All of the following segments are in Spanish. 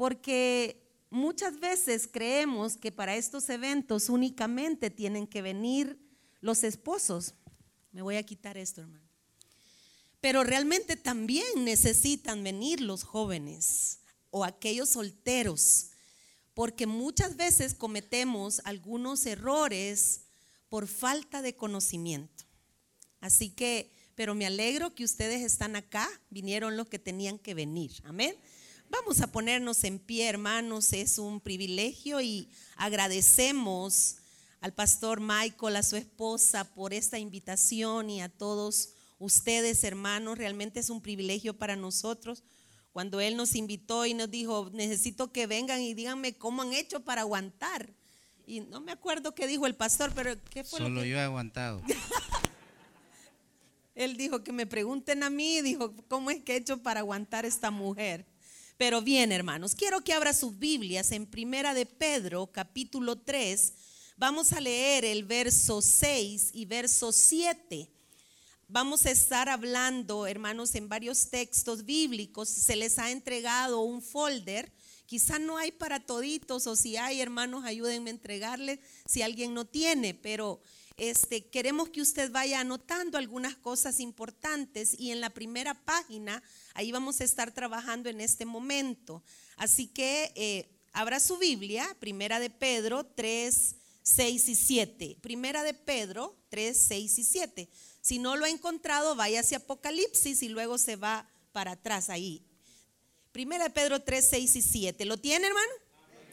porque muchas veces creemos que para estos eventos únicamente tienen que venir los esposos. Me voy a quitar esto, hermano. Pero realmente también necesitan venir los jóvenes o aquellos solteros, porque muchas veces cometemos algunos errores por falta de conocimiento. Así que, pero me alegro que ustedes están acá, vinieron los que tenían que venir. Amén. Vamos a ponernos en pie, hermanos, es un privilegio y agradecemos al pastor Michael, a su esposa, por esta invitación y a todos ustedes, hermanos. Realmente es un privilegio para nosotros. Cuando él nos invitó y nos dijo, necesito que vengan y díganme cómo han hecho para aguantar. Y no me acuerdo qué dijo el pastor, pero ¿qué fue? Solo yo he aguantado. él dijo que me pregunten a mí, dijo, ¿cómo es que he hecho para aguantar esta mujer? Pero bien, hermanos, quiero que abra sus Biblias en Primera de Pedro, capítulo 3. Vamos a leer el verso 6 y verso 7. Vamos a estar hablando, hermanos, en varios textos bíblicos. Se les ha entregado un folder. Quizá no hay para toditos o si hay, hermanos, ayúdenme a entregarle si alguien no tiene, pero este, queremos que usted vaya anotando algunas cosas importantes y en la primera página, ahí vamos a estar trabajando en este momento. Así que eh, abra su Biblia, primera de Pedro 3, 6 y 7. Primera de Pedro 3, 6 y 7. Si no lo ha encontrado, vaya hacia Apocalipsis y luego se va para atrás ahí. Primera de Pedro 3, 6 y 7. ¿Lo tiene, hermano?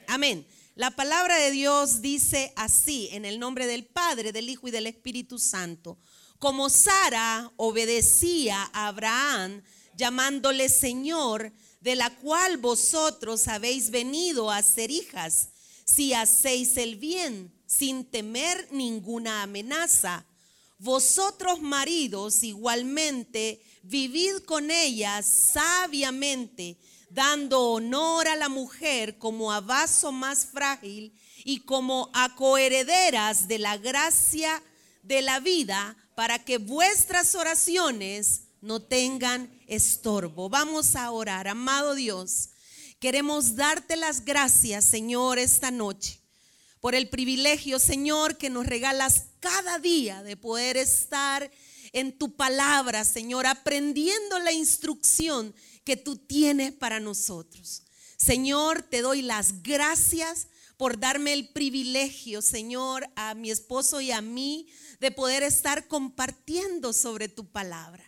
Amén. La palabra de Dios dice así, en el nombre del Padre, del Hijo y del Espíritu Santo. Como Sara obedecía a Abraham, llamándole Señor, de la cual vosotros habéis venido a ser hijas, si hacéis el bien, sin temer ninguna amenaza. Vosotros maridos igualmente vivid con ellas sabiamente dando honor a la mujer como a vaso más frágil y como a coherederas de la gracia de la vida, para que vuestras oraciones no tengan estorbo. Vamos a orar, amado Dios. Queremos darte las gracias, Señor, esta noche, por el privilegio, Señor, que nos regalas cada día de poder estar en tu palabra, Señor, aprendiendo la instrucción que tú tienes para nosotros. Señor, te doy las gracias por darme el privilegio, Señor, a mi esposo y a mí de poder estar compartiendo sobre tu palabra.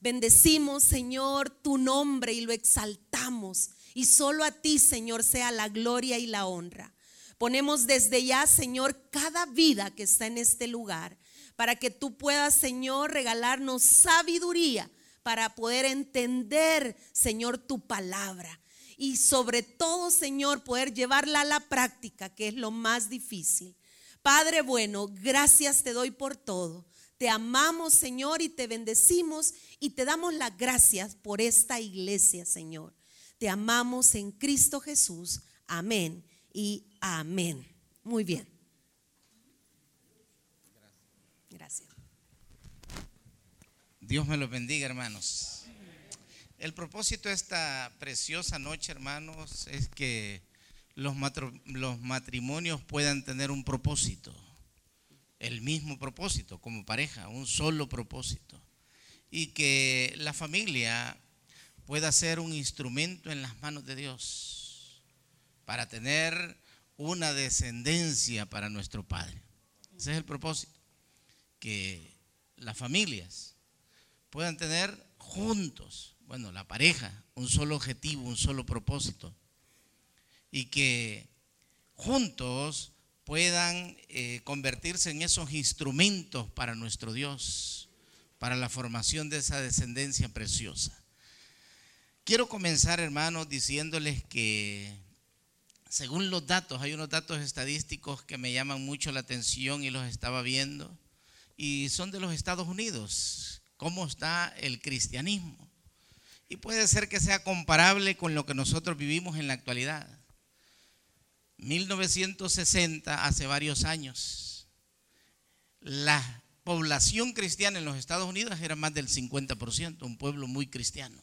Bendecimos, Señor, tu nombre y lo exaltamos. Y solo a ti, Señor, sea la gloria y la honra. Ponemos desde ya, Señor, cada vida que está en este lugar, para que tú puedas, Señor, regalarnos sabiduría para poder entender, Señor, tu palabra. Y sobre todo, Señor, poder llevarla a la práctica, que es lo más difícil. Padre bueno, gracias te doy por todo. Te amamos, Señor, y te bendecimos y te damos las gracias por esta iglesia, Señor. Te amamos en Cristo Jesús. Amén y amén. Muy bien. Dios me los bendiga, hermanos. El propósito de esta preciosa noche, hermanos, es que los, los matrimonios puedan tener un propósito, el mismo propósito como pareja, un solo propósito. Y que la familia pueda ser un instrumento en las manos de Dios para tener una descendencia para nuestro Padre. Ese es el propósito, que las familias puedan tener juntos, bueno, la pareja, un solo objetivo, un solo propósito. Y que juntos puedan eh, convertirse en esos instrumentos para nuestro Dios, para la formación de esa descendencia preciosa. Quiero comenzar, hermanos, diciéndoles que según los datos, hay unos datos estadísticos que me llaman mucho la atención y los estaba viendo, y son de los Estados Unidos cómo está el cristianismo. Y puede ser que sea comparable con lo que nosotros vivimos en la actualidad. 1960, hace varios años, la población cristiana en los Estados Unidos era más del 50%, un pueblo muy cristiano.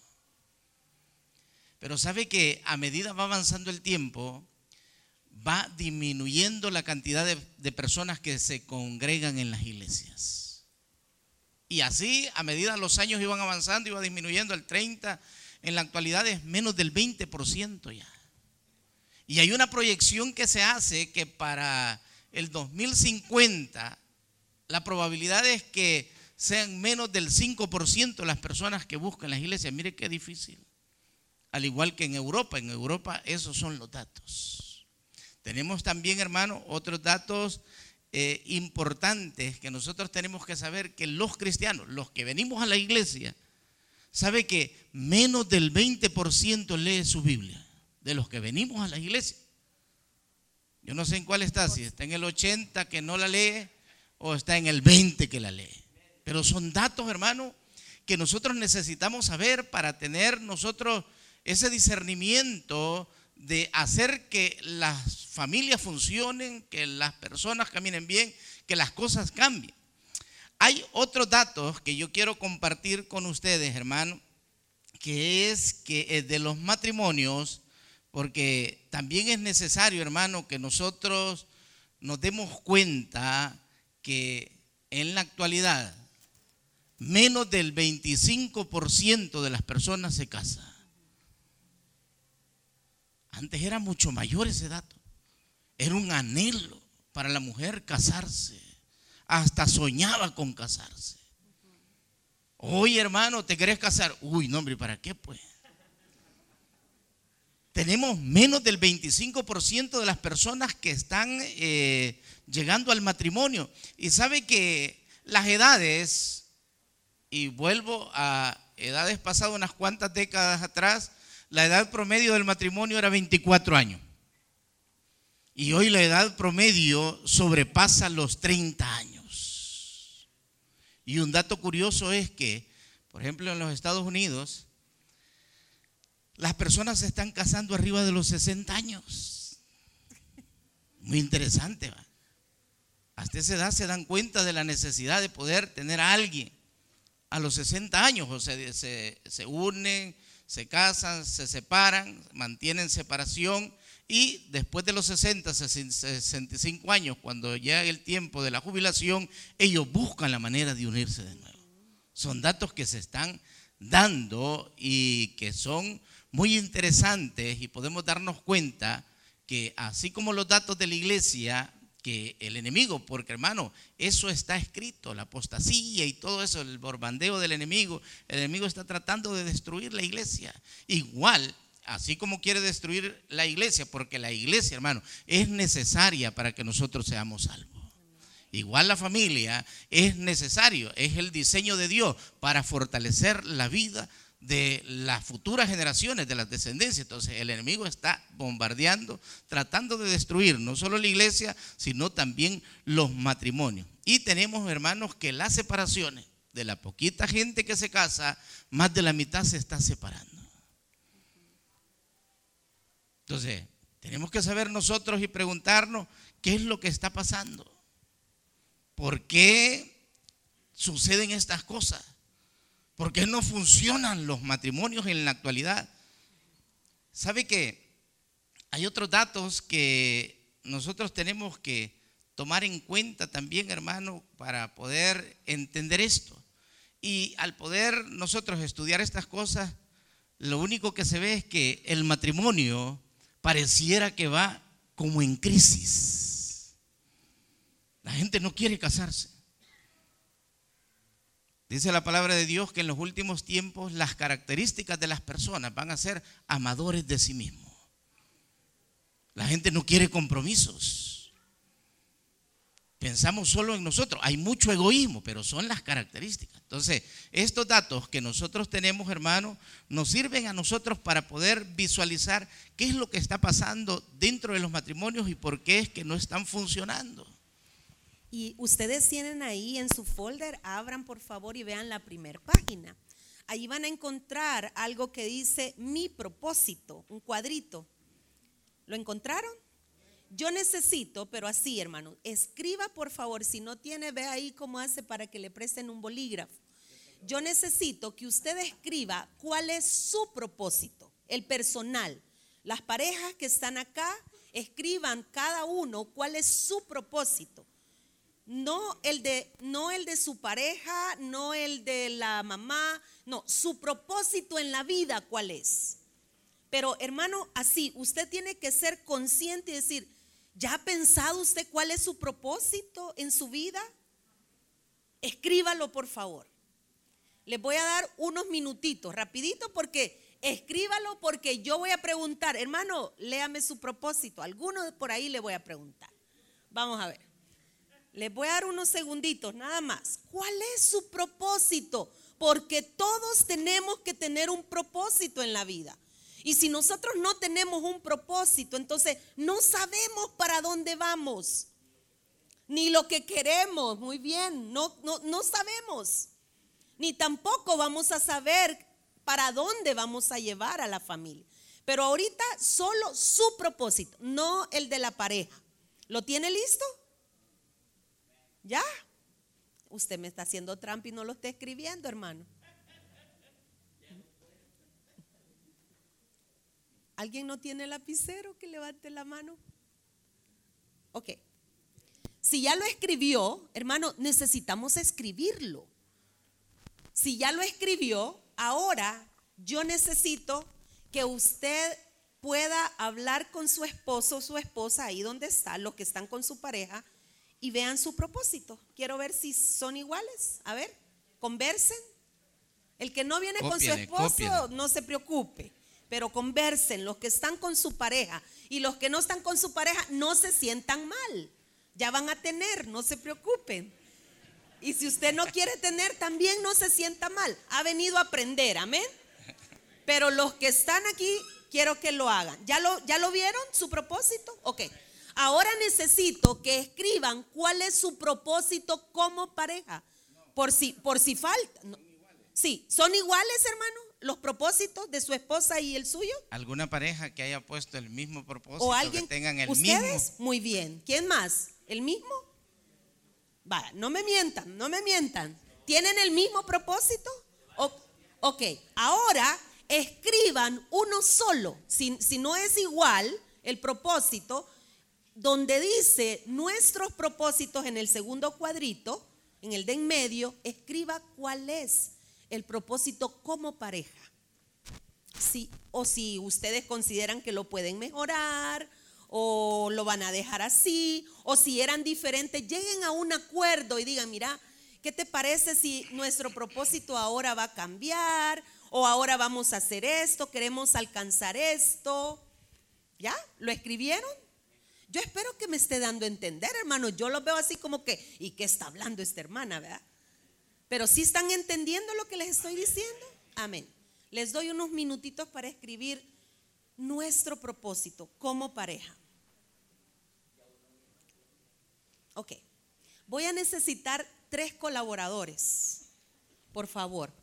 Pero sabe que a medida va avanzando el tiempo, va disminuyendo la cantidad de, de personas que se congregan en las iglesias. Y así, a medida los años iban avanzando, iba disminuyendo el 30, en la actualidad es menos del 20% ya. Y hay una proyección que se hace que para el 2050 la probabilidad es que sean menos del 5% las personas que buscan las iglesias. Mire qué difícil. Al igual que en Europa, en Europa esos son los datos. Tenemos también, hermano, otros datos eh, importantes que nosotros tenemos que saber que los cristianos, los que venimos a la iglesia, sabe que menos del 20% lee su Biblia, de los que venimos a la iglesia. Yo no sé en cuál está, si está en el 80 que no la lee o está en el 20 que la lee. Pero son datos, hermano, que nosotros necesitamos saber para tener nosotros ese discernimiento de hacer que las familias funcionen, que las personas caminen bien, que las cosas cambien. Hay otros datos que yo quiero compartir con ustedes, hermano, que es que de los matrimonios, porque también es necesario, hermano, que nosotros nos demos cuenta que en la actualidad menos del 25% de las personas se casan. Antes era mucho mayor ese dato. Era un anhelo para la mujer casarse. Hasta soñaba con casarse. Hoy, hermano, ¿te querés casar? Uy, no, hombre, ¿para qué pues? Tenemos menos del 25% de las personas que están eh, llegando al matrimonio. Y sabe que las edades y vuelvo a edades pasadas, unas cuantas décadas atrás, la edad promedio del matrimonio era 24 años. Y hoy la edad promedio sobrepasa los 30 años. Y un dato curioso es que, por ejemplo, en los Estados Unidos, las personas se están casando arriba de los 60 años. Muy interesante, ¿va? Hasta esa edad se dan cuenta de la necesidad de poder tener a alguien a los 60 años, o sea, se, se unen, se casan, se separan, mantienen separación y después de los 60, 65 años, cuando llega el tiempo de la jubilación, ellos buscan la manera de unirse de nuevo. Son datos que se están dando y que son muy interesantes y podemos darnos cuenta que así como los datos de la iglesia el enemigo, porque hermano, eso está escrito, la apostasía y todo eso, el borbandeo del enemigo, el enemigo está tratando de destruir la iglesia. Igual, así como quiere destruir la iglesia, porque la iglesia, hermano, es necesaria para que nosotros seamos salvos. Igual la familia es necesario, es el diseño de Dios para fortalecer la vida de las futuras generaciones, de las descendencias. Entonces el enemigo está bombardeando, tratando de destruir no solo la iglesia, sino también los matrimonios. Y tenemos, hermanos, que las separaciones de la poquita gente que se casa, más de la mitad se está separando. Entonces, tenemos que saber nosotros y preguntarnos qué es lo que está pasando. ¿Por qué suceden estas cosas? ¿Por qué no funcionan los matrimonios en la actualidad? ¿Sabe que hay otros datos que nosotros tenemos que tomar en cuenta también, hermano, para poder entender esto? Y al poder nosotros estudiar estas cosas, lo único que se ve es que el matrimonio pareciera que va como en crisis. La gente no quiere casarse. Dice la palabra de Dios que en los últimos tiempos las características de las personas van a ser amadores de sí mismos. La gente no quiere compromisos. Pensamos solo en nosotros. Hay mucho egoísmo, pero son las características. Entonces, estos datos que nosotros tenemos, hermano, nos sirven a nosotros para poder visualizar qué es lo que está pasando dentro de los matrimonios y por qué es que no están funcionando. Y ustedes tienen ahí en su folder, abran por favor y vean la primera página. Ahí van a encontrar algo que dice mi propósito, un cuadrito. ¿Lo encontraron? Yo necesito, pero así, hermano, escriba por favor, si no tiene, ve ahí cómo hace para que le presten un bolígrafo. Yo necesito que usted escriba cuál es su propósito. el personal. Las parejas que están acá, escriban cada uno cuál es su propósito. No el de no el de su pareja, no el de la mamá, no, su propósito en la vida cuál es. Pero hermano, así, usted tiene que ser consciente y decir, ¿ya ha pensado usted cuál es su propósito en su vida? Escríbalo, por favor. Les voy a dar unos minutitos, rapidito, porque escríbalo, porque yo voy a preguntar, hermano, léame su propósito. Alguno por ahí le voy a preguntar. Vamos a ver. Les voy a dar unos segunditos, nada más. ¿Cuál es su propósito? Porque todos tenemos que tener un propósito en la vida. Y si nosotros no tenemos un propósito, entonces no sabemos para dónde vamos. Ni lo que queremos, muy bien, no, no, no sabemos. Ni tampoco vamos a saber para dónde vamos a llevar a la familia. Pero ahorita solo su propósito, no el de la pareja. ¿Lo tiene listo? ¿Ya? Usted me está haciendo trampa y no lo está escribiendo, hermano. ¿Alguien no tiene lapicero que levante la mano? Ok. Si ya lo escribió, hermano, necesitamos escribirlo. Si ya lo escribió, ahora yo necesito que usted pueda hablar con su esposo o su esposa ahí donde está, los que están con su pareja, y vean su propósito. Quiero ver si son iguales. A ver, conversen. El que no viene con su esposo, no se preocupe pero conversen los que están con su pareja y los que no están con su pareja no se sientan mal. Ya van a tener, no se preocupen. Y si usted no quiere tener, también no se sienta mal. Ha venido a aprender, amén. Pero los que están aquí, quiero que lo hagan. ¿Ya lo, ya lo vieron su propósito? Ok. Ahora necesito que escriban cuál es su propósito como pareja. Por si, por si falta. Sí, ¿son iguales, hermano? los propósitos de su esposa y el suyo? ¿Alguna pareja que haya puesto el mismo propósito? ¿O alguien? Que tengan el ¿Ustedes? Muy bien. ¿Quién más? ¿El mismo? Va, no me mientan, no me mientan. ¿Tienen el mismo propósito? ok, ahora escriban uno solo. Si, si no es igual el propósito, donde dice nuestros propósitos en el segundo cuadrito, en el de en medio, escriba cuál es el propósito como pareja. Sí, o si ustedes consideran que lo pueden mejorar o lo van a dejar así, o si eran diferentes, lleguen a un acuerdo y digan, mira, ¿qué te parece si nuestro propósito ahora va a cambiar? O ahora vamos a hacer esto, queremos alcanzar esto. ¿Ya? ¿Lo escribieron? Yo espero que me esté dando a entender, hermano. Yo lo veo así como que, ¿y qué está hablando esta hermana, verdad? Pero si están entendiendo lo que les estoy diciendo, amén. Les doy unos minutitos para escribir nuestro propósito como pareja. Ok. Voy a necesitar tres colaboradores. Por favor.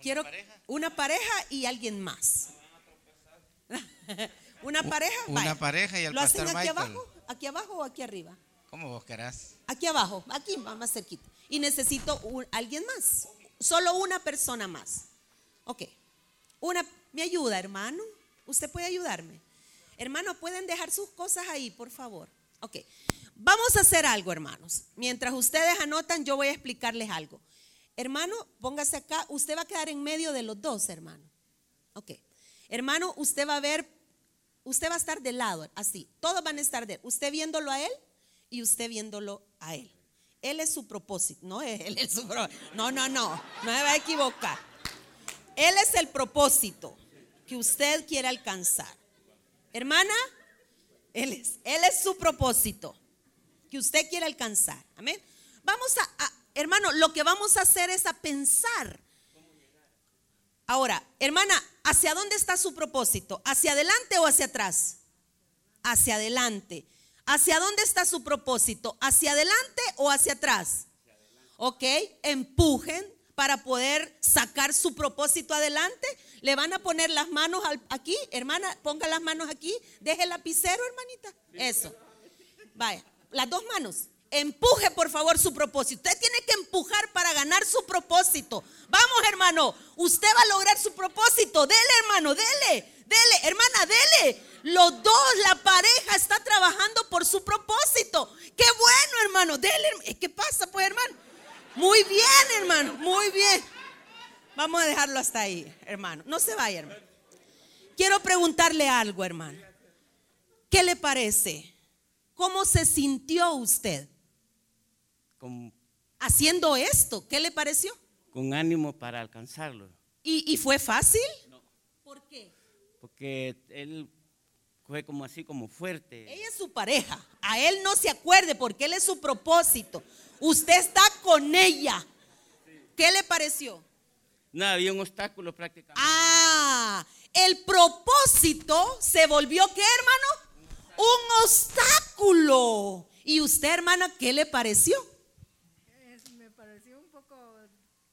Quiero una pareja y alguien más. una pareja. Una pareja y el ¿Lo hacen aquí abajo? ¿Aquí abajo o aquí arriba? ¿Cómo vos querás? Aquí abajo, aquí más cerquita y necesito alguien más. Solo una persona más. Ok. Una, ¿me ayuda, hermano? ¿Usted puede ayudarme? Hermano, ¿pueden dejar sus cosas ahí, por favor? Ok. Vamos a hacer algo, hermanos. Mientras ustedes anotan, yo voy a explicarles algo. Hermano, póngase acá. Usted va a quedar en medio de los dos, hermano. Ok. Hermano, usted va a ver, usted va a estar de lado, así. Todos van a estar de Usted viéndolo a él y usted viéndolo a él. Él es su propósito, no él es su No, no, no, no me va a equivocar. Él es el propósito que usted quiere alcanzar. Hermana, él es, él es su propósito que usted quiere alcanzar. Amén. Vamos a, hermano, lo que vamos a hacer es a pensar. Ahora, hermana, ¿hacia dónde está su propósito? ¿Hacia adelante o hacia atrás? Hacia adelante. ¿Hacia dónde está su propósito? ¿Hacia adelante o hacia atrás? ¿Ok? Empujen para poder sacar su propósito adelante. Le van a poner las manos aquí, hermana, ponga las manos aquí, deje el lapicero, hermanita. Eso. Vaya, las dos manos. Empuje por favor su propósito. Usted tiene que empujar para ganar su propósito. Vamos hermano, usted va a lograr su propósito. Dele hermano, dele. dele, hermana, dele. Los dos, la pareja está trabajando por su propósito. Qué bueno, hermano, dele. ¿Qué pasa, pues, hermano? Muy bien, hermano, muy bien. Vamos a dejarlo hasta ahí, hermano. No se vaya, hermano. Quiero preguntarle algo, hermano. ¿Qué le parece? ¿Cómo se sintió usted con, haciendo esto? ¿Qué le pareció? con ánimo para alcanzarlo. ¿Y, y fue fácil? ¿Por qué? Porque él fue como así, como fuerte. Ella es su pareja. A él no se acuerde porque él es su propósito. Usted está con ella. ¿Qué le pareció? No, había un obstáculo prácticamente. Ah, el propósito se volvió ¿qué, hermano? Un obstáculo. ¿Y usted, hermana, qué le pareció? Es- me pareció un poco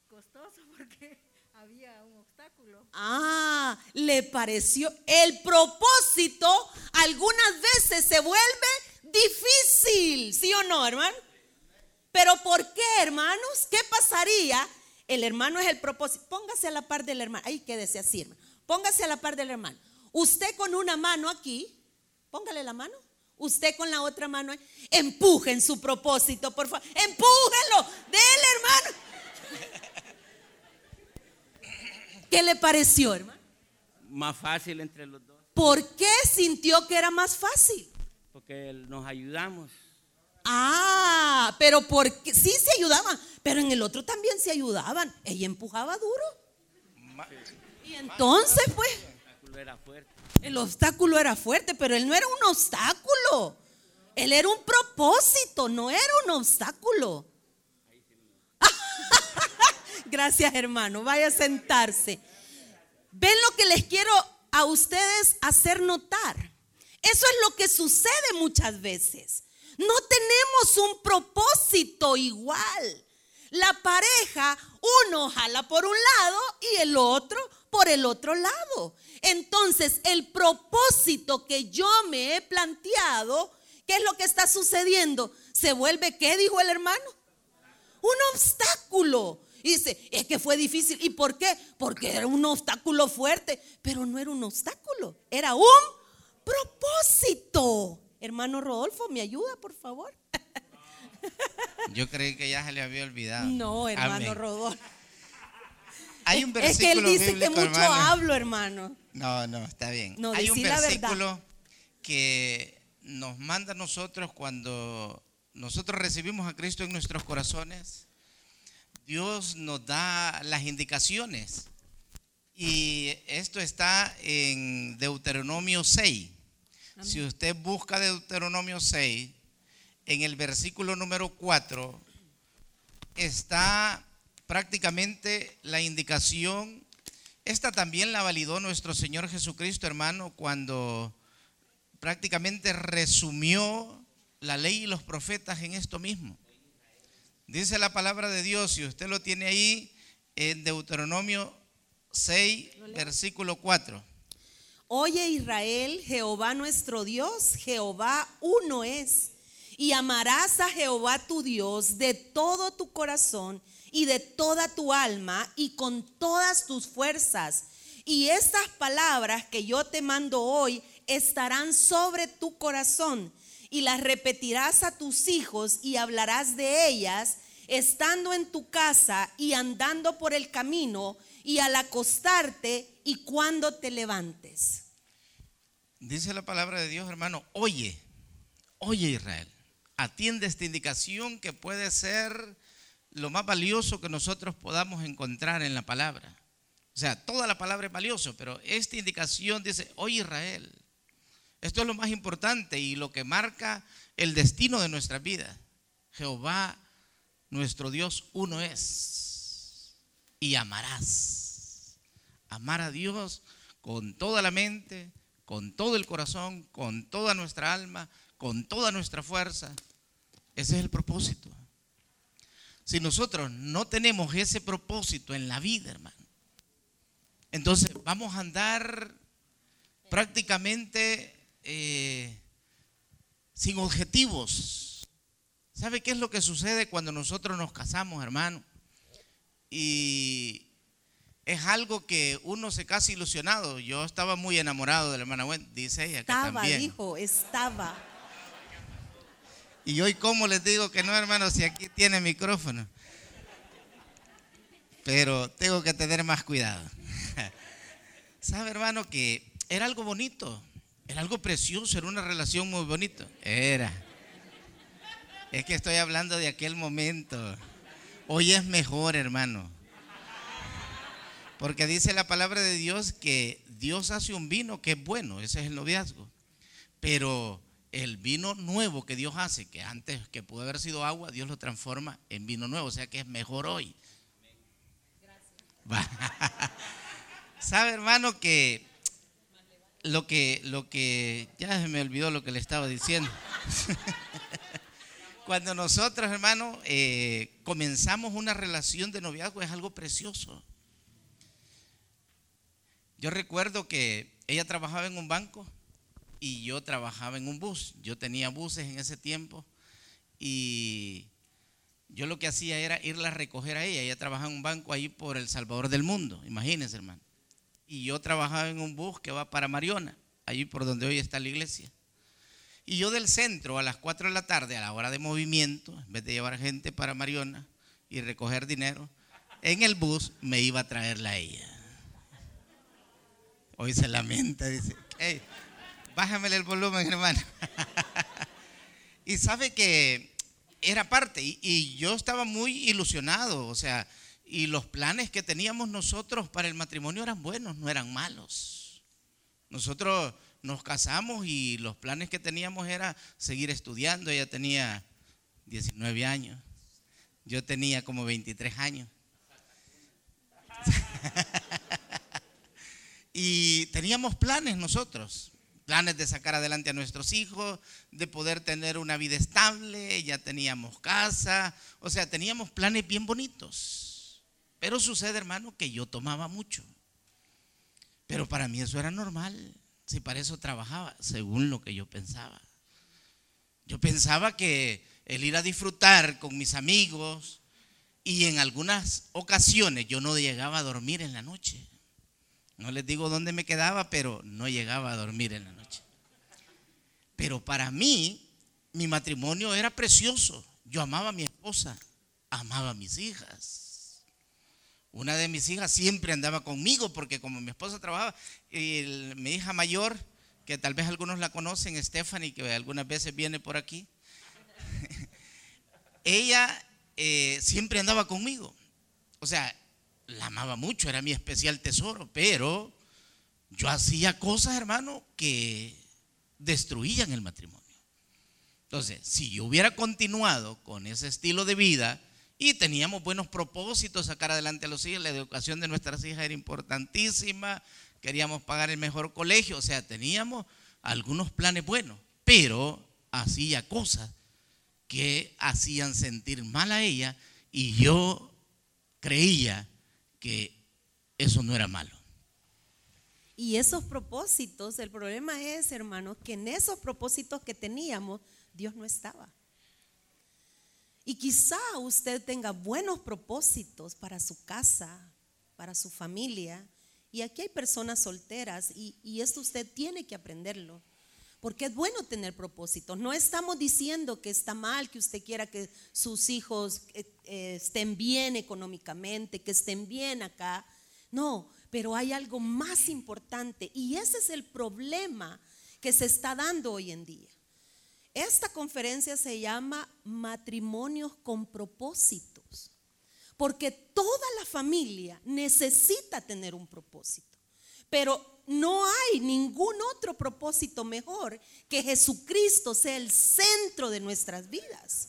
costoso porque había un obstáculo. Ah, le pareció. El propósito algunas veces se vuelve difícil, ¿sí o no, hermano? Pero ¿por qué, hermanos? ¿Qué pasaría? El hermano es el propósito. Póngase a la par del hermano. Ahí quédese así, hermano. Póngase a la par del hermano. Usted con una mano aquí, póngale la mano. Usted con la otra mano. Empujen su propósito, por favor. Empújenlo. Dele, hermano. ¿Qué le pareció, hermano? Más fácil entre los dos, ¿Por qué sintió que era más fácil? porque nos ayudamos. Ah, pero porque sí se ayudaban, pero en el otro también se ayudaban. Ella empujaba duro. Y entonces, pues, El obstáculo era fuerte. el obstáculo era fuerte, pero él no era un obstáculo. Él era un propósito, no era un obstáculo. Gracias, hermano. Vaya a sentarse. ¿Ven lo que les quiero a ustedes hacer notar? Eso es lo que sucede muchas veces. No tenemos un propósito igual. La pareja, uno jala por un lado y el otro por el otro lado. Entonces, el propósito que yo me he planteado, ¿qué es lo que está sucediendo? Se vuelve, ¿qué dijo el hermano? un obstáculo. Y dice, es que fue difícil. ¿Y por qué? Porque era un obstáculo fuerte, pero no era un obstáculo, era un propósito. Hermano Rodolfo, ¿me ayuda, por favor? Yo creí que ya se le había olvidado. No, hermano Amén. Rodolfo. Hay un Es que él versículo dice que mucho hermano. hablo, hermano. No, no, está bien. No, Hay un versículo que nos manda a nosotros cuando nosotros recibimos a Cristo en nuestros corazones. Dios nos da las indicaciones. Y esto está en Deuteronomio 6. Si usted busca Deuteronomio 6, en el versículo número 4 está prácticamente la indicación esta también la validó nuestro Señor Jesucristo, hermano, cuando prácticamente resumió la ley y los profetas en esto mismo. Dice la palabra de Dios, si usted lo tiene ahí, en Deuteronomio 6, versículo 4. Oye Israel, Jehová nuestro Dios, Jehová uno es. Y amarás a Jehová tu Dios de todo tu corazón y de toda tu alma y con todas tus fuerzas. Y estas palabras que yo te mando hoy estarán sobre tu corazón y las repetirás a tus hijos y hablarás de ellas estando en tu casa y andando por el camino y al acostarte y cuando te levantes. Dice la palabra de Dios, hermano, oye, oye Israel, atiende esta indicación que puede ser lo más valioso que nosotros podamos encontrar en la palabra. O sea, toda la palabra es valioso, pero esta indicación dice, oye Israel, esto es lo más importante y lo que marca el destino de nuestra vida. Jehová, nuestro Dios, uno es. Y amarás. Amar a Dios con toda la mente, con todo el corazón, con toda nuestra alma, con toda nuestra fuerza. Ese es el propósito. Si nosotros no tenemos ese propósito en la vida, hermano, entonces vamos a andar prácticamente eh, sin objetivos. ¿Sabe qué es lo que sucede cuando nosotros nos casamos, hermano? Y es algo que uno se casa ilusionado. Yo estaba muy enamorado de la hermana Wendy, dice ella que Estaba, también. dijo, estaba. Y hoy, ¿cómo les digo que no, hermano? Si aquí tiene micrófono. Pero tengo que tener más cuidado. ¿Sabe, hermano, que era algo bonito? Era algo precioso, era una relación muy bonita. Era. Es que estoy hablando de aquel momento. Hoy es mejor, hermano. Porque dice la palabra de Dios que Dios hace un vino que es bueno, ese es el noviazgo. Pero el vino nuevo que Dios hace, que antes que pudo haber sido agua, Dios lo transforma en vino nuevo, o sea que es mejor hoy. Va. Sabe, hermano, que lo que lo que ya se me olvidó lo que le estaba diciendo. Cuando nosotros, hermano, eh, comenzamos una relación de noviazgo es algo precioso. Yo recuerdo que ella trabajaba en un banco y yo trabajaba en un bus. Yo tenía buses en ese tiempo y yo lo que hacía era irla a recoger a ella. Ella trabajaba en un banco ahí por El Salvador del Mundo, imagínense, hermano. Y yo trabajaba en un bus que va para Mariona, allí por donde hoy está la iglesia. Y yo del centro a las 4 de la tarde, a la hora de movimiento, en vez de llevar gente para Mariona y recoger dinero, en el bus me iba a traerla a ella. Hoy se lamenta, dice, hey, bájamele el volumen, hermano. y sabe que era parte, y, y yo estaba muy ilusionado, o sea, y los planes que teníamos nosotros para el matrimonio eran buenos, no eran malos. Nosotros nos casamos y los planes que teníamos era seguir estudiando. Ella tenía 19 años, yo tenía como 23 años. y teníamos planes nosotros, planes de sacar adelante a nuestros hijos, de poder tener una vida estable, ya teníamos casa, o sea, teníamos planes bien bonitos. Pero sucede, hermano, que yo tomaba mucho. Pero para mí eso era normal, si para eso trabajaba, según lo que yo pensaba. Yo pensaba que el ir a disfrutar con mis amigos y en algunas ocasiones yo no llegaba a dormir en la noche. No les digo dónde me quedaba, pero no llegaba a dormir en la noche. Pero para mí, mi matrimonio era precioso. Yo amaba a mi esposa, amaba a mis hijas. Una de mis hijas siempre andaba conmigo porque como mi esposa trabajaba, y mi hija mayor, que tal vez algunos la conocen, Stephanie, que algunas veces viene por aquí, ella eh, siempre andaba conmigo. O sea, la amaba mucho, era mi especial tesoro, pero yo hacía cosas, hermano, que destruían el matrimonio. Entonces, si yo hubiera continuado con ese estilo de vida y teníamos buenos propósitos, sacar adelante a los hijos, la educación de nuestras hijas era importantísima, queríamos pagar el mejor colegio, o sea, teníamos algunos planes buenos, pero hacía cosas que hacían sentir mal a ella y yo creía que eso no era malo. Y esos propósitos, el problema es, hermanos, que en esos propósitos que teníamos, Dios no estaba. Y quizá usted tenga buenos propósitos para su casa, para su familia. Y aquí hay personas solteras y, y esto usted tiene que aprenderlo. Porque es bueno tener propósitos. No estamos diciendo que está mal que usted quiera que sus hijos eh, eh, estén bien económicamente, que estén bien acá. No, pero hay algo más importante y ese es el problema que se está dando hoy en día. Esta conferencia se llama Matrimonios con propósitos, porque toda la familia necesita tener un propósito, pero no hay ningún otro propósito mejor que Jesucristo sea el centro de nuestras vidas.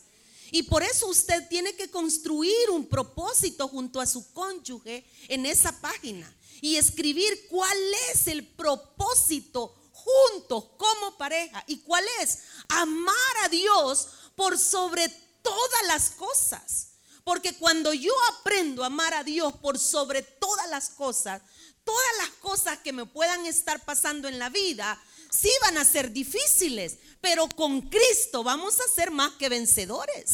Y por eso usted tiene que construir un propósito junto a su cónyuge en esa página y escribir cuál es el propósito juntos como pareja. ¿Y cuál es? Amar a Dios por sobre todas las cosas. Porque cuando yo aprendo a amar a Dios por sobre todas las cosas, todas las cosas que me puedan estar pasando en la vida, sí van a ser difíciles, pero con Cristo vamos a ser más que vencedores.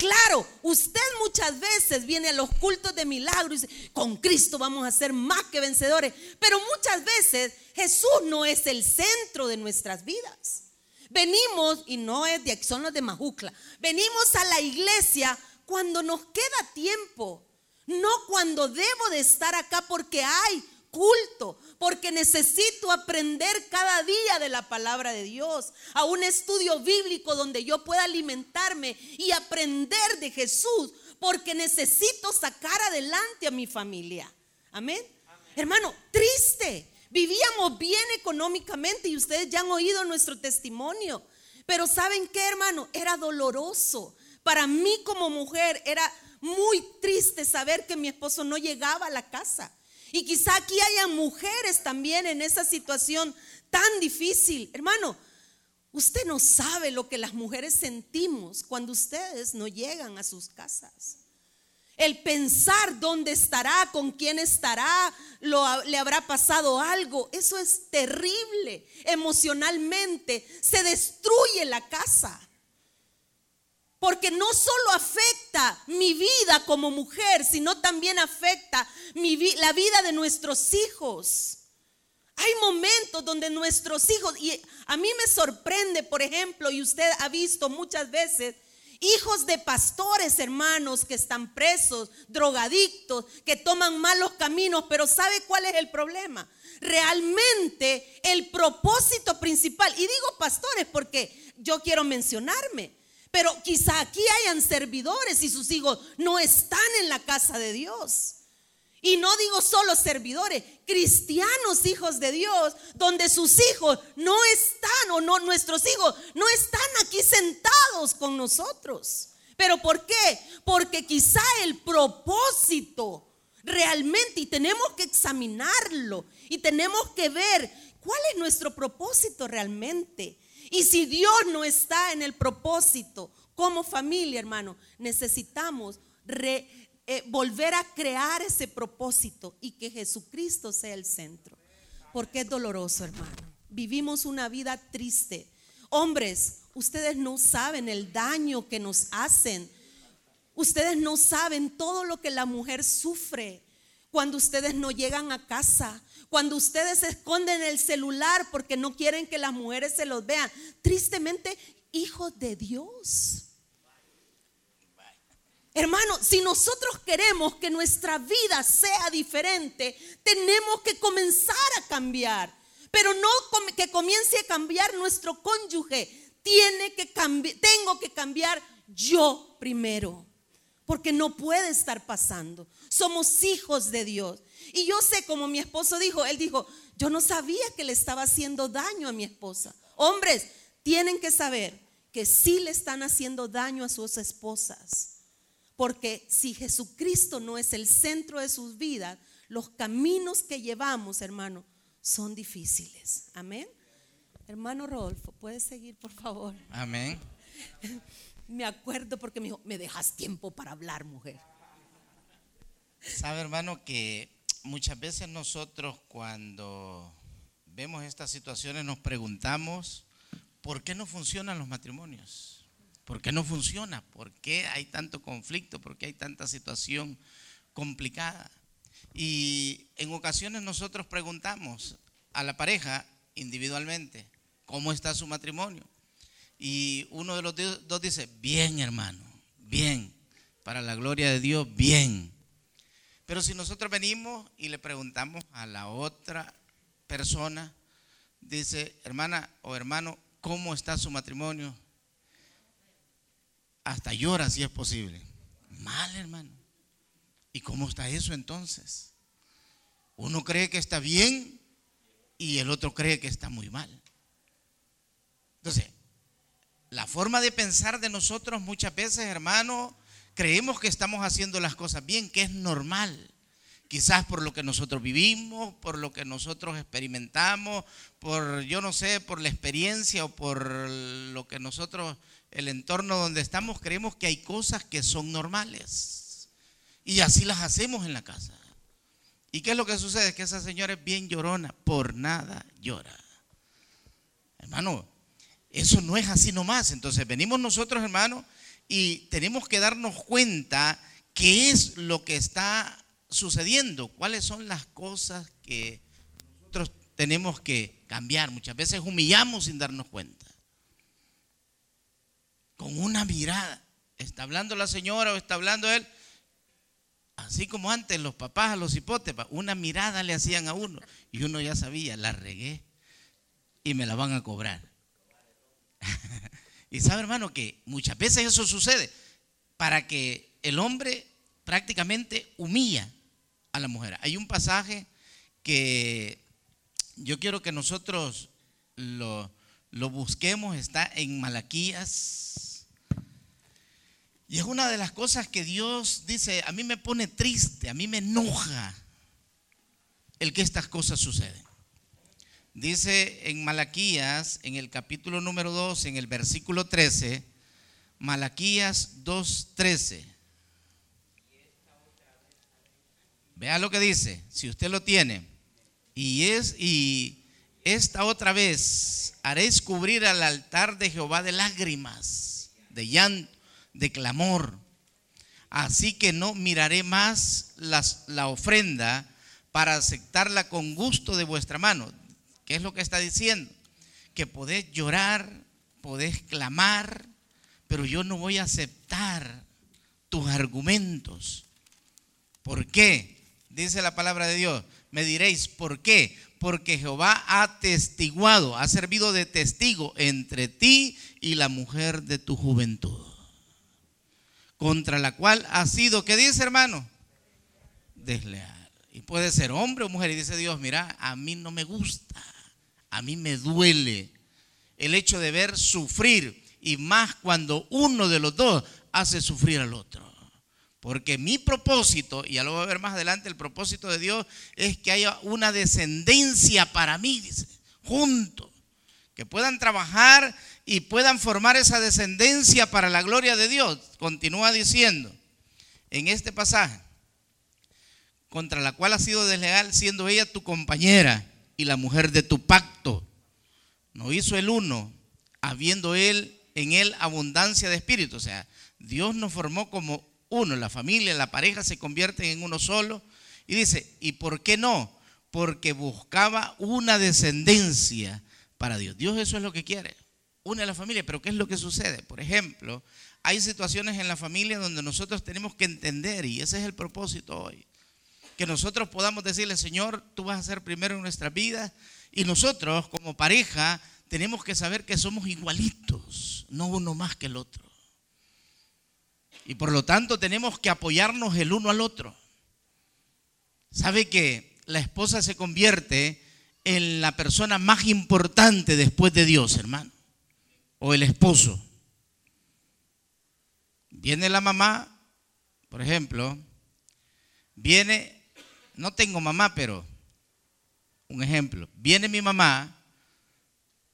Claro, usted muchas veces viene a los cultos de milagro y dice, con Cristo vamos a ser más que vencedores. Pero muchas veces Jesús no es el centro de nuestras vidas. Venimos, y no es de son los de Majucla, venimos a la iglesia cuando nos queda tiempo, no cuando debo de estar acá porque hay culto, porque necesito aprender cada día de la palabra de Dios, a un estudio bíblico donde yo pueda alimentarme y aprender de Jesús, porque necesito sacar adelante a mi familia. Amén. Hermano, triste. Vivíamos bien económicamente y ustedes ya han oído nuestro testimonio. Pero ¿saben qué, hermano? Era doloroso. Para mí como mujer era muy triste saber que mi esposo no llegaba a la casa. Y quizá aquí hayan mujeres también en esa situación tan difícil. Hermano, usted no sabe lo que las mujeres sentimos cuando ustedes no llegan a sus casas. El pensar dónde estará, con quién estará, le habrá pasado algo. Eso es terrible. Emocionalmente se destruye la casa. Porque no solo afecta mi vida como mujer, sino también afecta la vida de nuestros hijos. Hay momentos donde nuestros hijos, y a mí me sorprende, por ejemplo, y usted ha visto muchas veces, hijos de pastores, hermanos, que están presos, drogadictos, que toman malos caminos, pero ¿sabe cuál es el problema? Realmente el propósito principal, y digo pastores porque yo quiero mencionarme, pero quizá aquí hayan servidores y sus hijos no están en la casa de Dios. Y no digo solo servidores, cristianos hijos de Dios, donde sus hijos no están o no nuestros hijos no están aquí sentados con nosotros. ¿Pero por qué? Porque quizá el propósito realmente y tenemos que examinarlo y tenemos que ver cuál es nuestro propósito realmente. Y si Dios no está en el propósito como familia, hermano, necesitamos eh, volver a crear ese propósito y que Jesucristo sea el centro. Porque es doloroso, hermano. Vivimos una vida triste. Hombres, ustedes no saben el daño que nos hacen. Ustedes no saben todo lo que la mujer sufre cuando ustedes no llegan a casa, cuando ustedes esconden el celular porque no quieren que las mujeres se los vean. Tristemente, hijos de Dios. Hermano, si nosotros queremos que nuestra vida sea diferente, tenemos que comenzar a cambiar. Pero no que comience a cambiar nuestro cónyuge. Tiene que tengo que cambiar yo primero porque no puede estar pasando. Somos hijos de Dios. Y yo sé, como mi esposo dijo, él dijo, yo no sabía que le estaba haciendo daño a mi esposa. Hombres, tienen que saber que sí le están haciendo daño a sus esposas. Porque si Jesucristo no es el centro de sus vidas, los caminos que llevamos, hermano, son difíciles. Amén. Hermano Rodolfo, ¿puedes seguir, por favor? Amén. me acuerdo porque me dijo, me dejas tiempo para hablar, mujer. Sabe, hermano, que muchas veces nosotros cuando vemos estas situaciones nos preguntamos, ¿por qué no funcionan los matrimonios? ¿Por qué no funciona? ¿Por qué hay tanto conflicto? ¿Por qué hay tanta situación complicada? Y en ocasiones nosotros preguntamos a la pareja individualmente, ¿cómo está su matrimonio? Y uno de los dos dice, bien hermano, bien, para la gloria de Dios, bien. Pero si nosotros venimos y le preguntamos a la otra persona, dice, hermana o hermano, ¿cómo está su matrimonio? Hasta llora si es posible. Mal, hermano. ¿Y cómo está eso entonces? Uno cree que está bien y el otro cree que está muy mal. Entonces, la forma de pensar de nosotros muchas veces, hermano, creemos que estamos haciendo las cosas bien, que es normal. Quizás por lo que nosotros vivimos, por lo que nosotros experimentamos, por, yo no sé, por la experiencia o por lo que nosotros, el entorno donde estamos, creemos que hay cosas que son normales. Y así las hacemos en la casa. ¿Y qué es lo que sucede? Que esa señora es bien llorona, por nada llora. Hermano, eso no es así nomás. Entonces venimos nosotros, hermanos, y tenemos que darnos cuenta qué es lo que está sucediendo, cuáles son las cosas que nosotros tenemos que cambiar. Muchas veces humillamos sin darnos cuenta. Con una mirada. Está hablando la señora o está hablando él. Así como antes los papás a los hipótepas, una mirada le hacían a uno y uno ya sabía, la regué y me la van a cobrar. y sabe hermano que muchas veces eso sucede para que el hombre prácticamente humilla a la mujer. Hay un pasaje que yo quiero que nosotros lo, busquemos, está en Malaquías y es una de las cosas que Dios dice, a mí me pone triste, a mí me enoja el que estas cosas suceden. Dice en Malaquías, en el capítulo número 2, en el versículo 13, Malaquías 2.13. Vea lo que dice, si usted lo tiene. Y es y esta otra vez haréis cubrir al altar de Jehová de lágrimas, de llanto de clamor. Así que no miraré más la ofrenda para aceptarla con gusto de vuestra mano. ¿Qué es lo que está diciendo? Que podés llorar, podés clamar, pero yo no voy a aceptar tus argumentos. ¿Por qué? Dice la palabra de Dios. Me diréis, ¿por qué? Porque Jehová ha testiguado, ha servido de testigo entre ti y la mujer de tu juventud contra la cual ha sido, ¿qué dice hermano? Desleal. Y puede ser hombre o mujer. Y dice Dios, mira, a mí no me gusta, a mí me duele el hecho de ver sufrir y más cuando uno de los dos hace sufrir al otro. Porque mi propósito, y ya lo voy a ver más adelante, el propósito de Dios es que haya una descendencia para mí, dice, juntos, que puedan trabajar y puedan formar esa descendencia para la gloria de Dios. Continúa diciendo en este pasaje, contra la cual ha sido desleal siendo ella tu compañera y la mujer de tu pacto. No hizo el uno, habiendo él en él abundancia de espíritu. O sea, Dios nos formó como uno, la familia, la pareja se convierten en uno solo. Y dice, ¿y por qué no? Porque buscaba una descendencia para Dios. Dios eso es lo que quiere une a la familia, pero ¿qué es lo que sucede? Por ejemplo, hay situaciones en la familia donde nosotros tenemos que entender, y ese es el propósito hoy, que nosotros podamos decirle, Señor, tú vas a ser primero en nuestra vida, y nosotros como pareja tenemos que saber que somos igualitos, no uno más que el otro. Y por lo tanto tenemos que apoyarnos el uno al otro. ¿Sabe que la esposa se convierte en la persona más importante después de Dios, hermano? o el esposo. Viene la mamá, por ejemplo, viene, no tengo mamá, pero un ejemplo, viene mi mamá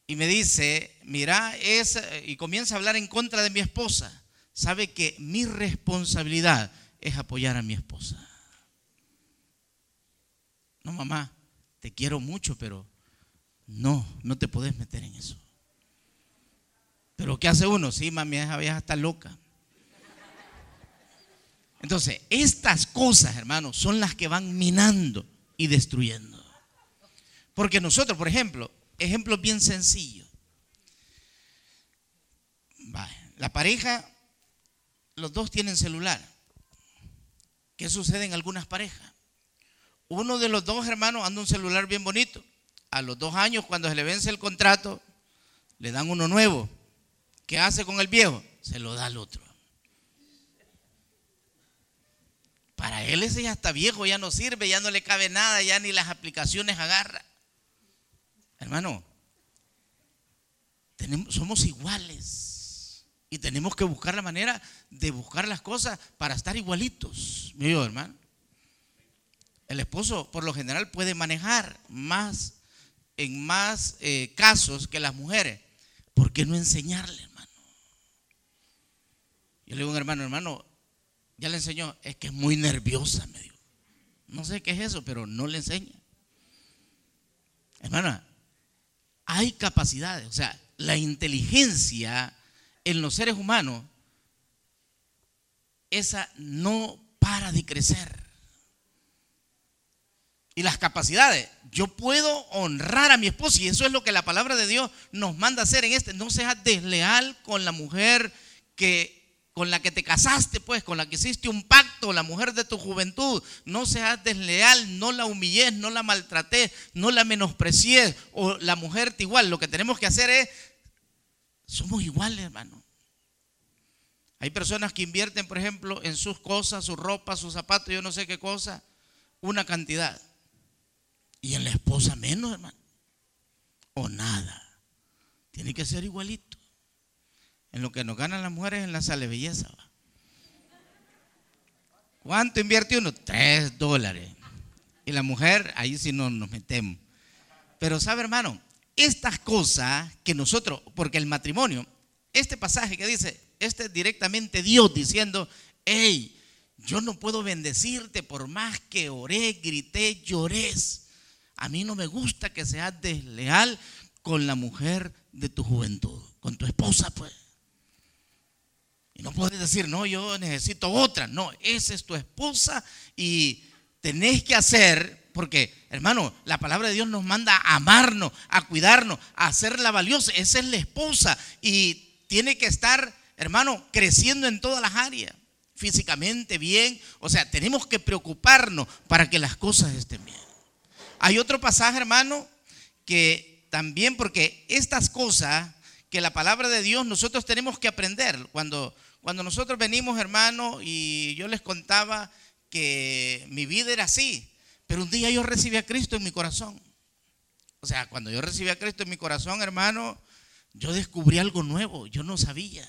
y me dice, mira, es, y comienza a hablar en contra de mi esposa. Sabe que mi responsabilidad es apoyar a mi esposa. No, mamá, te quiero mucho, pero no, no te puedes meter en eso. Pero ¿qué hace uno? Sí, mami, esa vieja está loca. Entonces, estas cosas, hermanos, son las que van minando y destruyendo. Porque nosotros, por ejemplo, ejemplo bien sencillo. La pareja, los dos tienen celular. ¿Qué sucede en algunas parejas? Uno de los dos hermanos anda un celular bien bonito. A los dos años, cuando se le vence el contrato, le dan uno nuevo. ¿Qué hace con el viejo? Se lo da al otro. Para él ese ya está viejo, ya no sirve, ya no le cabe nada, ya ni las aplicaciones agarra. Hermano, somos iguales y tenemos que buscar la manera de buscar las cosas para estar igualitos. ¿Me hermano? El esposo por lo general puede manejar más en más eh, casos que las mujeres. ¿Por qué no enseñarle? Yo le digo a un hermano, hermano, ya le enseñó, es que es muy nerviosa, me dijo. No sé qué es eso, pero no le enseña. Hermana, hay capacidades, o sea, la inteligencia en los seres humanos esa no para de crecer. Y las capacidades. Yo puedo honrar a mi esposo y eso es lo que la palabra de Dios nos manda hacer en este. No seas desleal con la mujer que con la que te casaste, pues, con la que hiciste un pacto, la mujer de tu juventud. No seas desleal, no la humilles, no la maltrates, no la menosprecies o la mujer te igual. Lo que tenemos que hacer es, somos iguales, hermano. Hay personas que invierten, por ejemplo, en sus cosas, su ropa, sus zapatos, yo no sé qué cosa, una cantidad. Y en la esposa menos, hermano. O nada. Tiene que ser igualito. En lo que nos ganan las mujeres en la sala de belleza. ¿Cuánto invierte uno? Tres dólares. Y la mujer, ahí sí no nos metemos. Pero sabe, hermano, estas cosas que nosotros, porque el matrimonio, este pasaje que dice, este es directamente Dios diciendo, hey, yo no puedo bendecirte por más que oré, grité, llores. A mí no me gusta que seas desleal con la mujer de tu juventud, con tu esposa, pues. Y no puedes decir, no, yo necesito otra. No, esa es tu esposa y tenés que hacer, porque hermano, la palabra de Dios nos manda a amarnos, a cuidarnos, a hacerla valiosa. Esa es la esposa y tiene que estar, hermano, creciendo en todas las áreas, físicamente bien. O sea, tenemos que preocuparnos para que las cosas estén bien. Hay otro pasaje, hermano, que también, porque estas cosas que la palabra de Dios nosotros tenemos que aprender. Cuando, cuando nosotros venimos, hermano, y yo les contaba que mi vida era así, pero un día yo recibí a Cristo en mi corazón. O sea, cuando yo recibí a Cristo en mi corazón, hermano, yo descubrí algo nuevo, yo no sabía.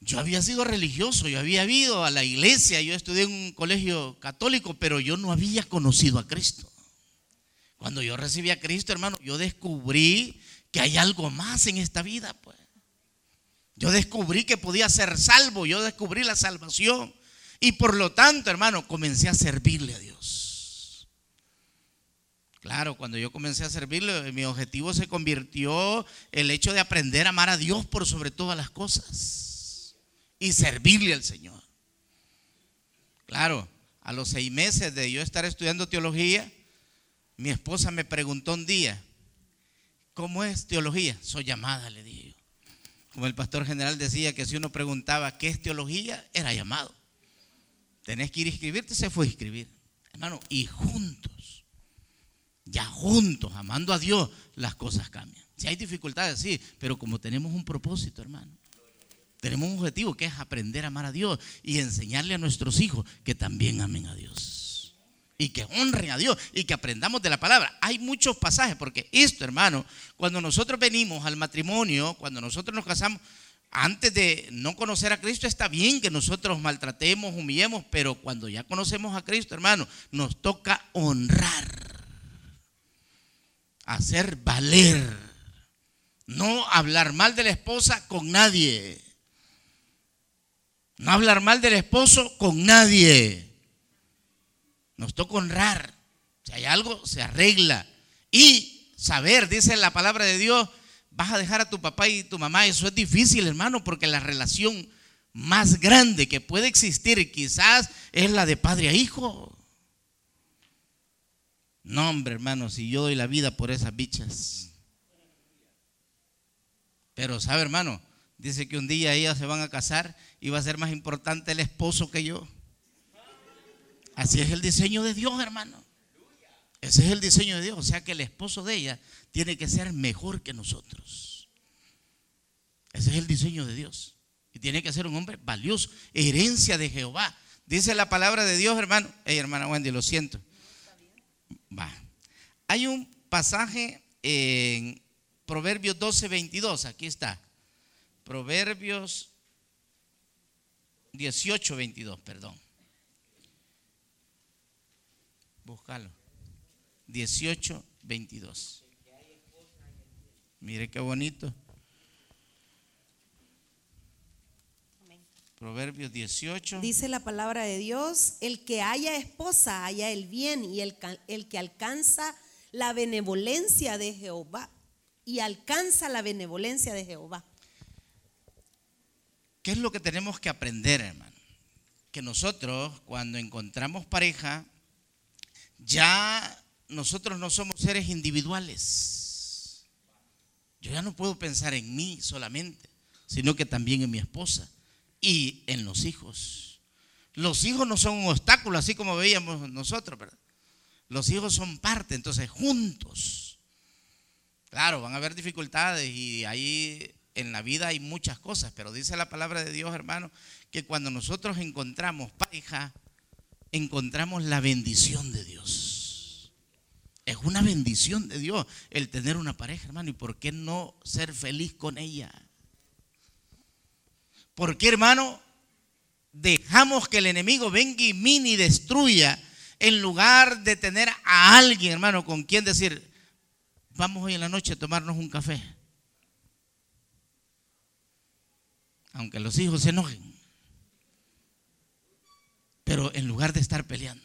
Yo había sido religioso, yo había ido a la iglesia, yo estudié en un colegio católico, pero yo no había conocido a Cristo. Cuando yo recibí a Cristo, hermano, yo descubrí que hay algo más en esta vida. Yo descubrí que podía ser salvo, yo descubrí la salvación. Y por lo tanto, hermano, comencé a servirle a Dios. Claro, cuando yo comencé a servirle, mi objetivo se convirtió el hecho de aprender a amar a Dios por sobre todas las cosas y servirle al Señor. Claro, a los seis meses de yo estar estudiando teología, mi esposa me preguntó un día, ¿cómo es teología? Soy llamada, le dije. Como el pastor general decía que si uno preguntaba qué es teología, era llamado. Tenés que ir a inscribirte, se fue a inscribir. Hermano, y juntos, ya juntos, amando a Dios, las cosas cambian. Si hay dificultades, sí, pero como tenemos un propósito, hermano. Tenemos un objetivo que es aprender a amar a Dios y enseñarle a nuestros hijos que también amen a Dios. Y que honren a Dios y que aprendamos de la palabra. Hay muchos pasajes, porque esto, hermano, cuando nosotros venimos al matrimonio, cuando nosotros nos casamos, antes de no conocer a Cristo está bien que nosotros maltratemos, humillemos, pero cuando ya conocemos a Cristo, hermano, nos toca honrar, hacer valer, no hablar mal de la esposa con nadie, no hablar mal del esposo con nadie. Nos toca honrar. Si hay algo, se arregla. Y saber, dice la palabra de Dios, vas a dejar a tu papá y tu mamá. Eso es difícil, hermano, porque la relación más grande que puede existir quizás es la de padre a hijo. No, hombre, hermano, si yo doy la vida por esas bichas. Pero, ¿sabe, hermano? Dice que un día ellas se van a casar y va a ser más importante el esposo que yo. Así es el diseño de Dios, hermano. Ese es el diseño de Dios. O sea que el esposo de ella tiene que ser mejor que nosotros. Ese es el diseño de Dios. Y tiene que ser un hombre valioso, herencia de Jehová. Dice la palabra de Dios, hermano. Hey, hermana Wendy, lo siento. Va. Hay un pasaje en Proverbios 12, 22. Aquí está. Proverbios 18, 22, perdón. Búscalo. 18, 22. Mire qué bonito. Proverbios 18. Dice la palabra de Dios, el que haya esposa haya el bien y el, el que alcanza la benevolencia de Jehová y alcanza la benevolencia de Jehová. ¿qué es lo que tenemos que aprender, hermano? Que nosotros, cuando encontramos pareja, ya nosotros no somos seres individuales. Yo ya no puedo pensar en mí solamente, sino que también en mi esposa y en los hijos. Los hijos no son un obstáculo, así como veíamos nosotros, ¿verdad? Los hijos son parte, entonces juntos. Claro, van a haber dificultades y ahí en la vida hay muchas cosas, pero dice la palabra de Dios, hermano, que cuando nosotros encontramos pareja, encontramos la bendición de Dios. Es una bendición de Dios el tener una pareja, hermano, y por qué no ser feliz con ella. ¿Por qué, hermano, dejamos que el enemigo venga y mini destruya en lugar de tener a alguien, hermano, con quien decir, vamos hoy en la noche a tomarnos un café? Aunque los hijos se enojen. Pero en lugar de estar peleando.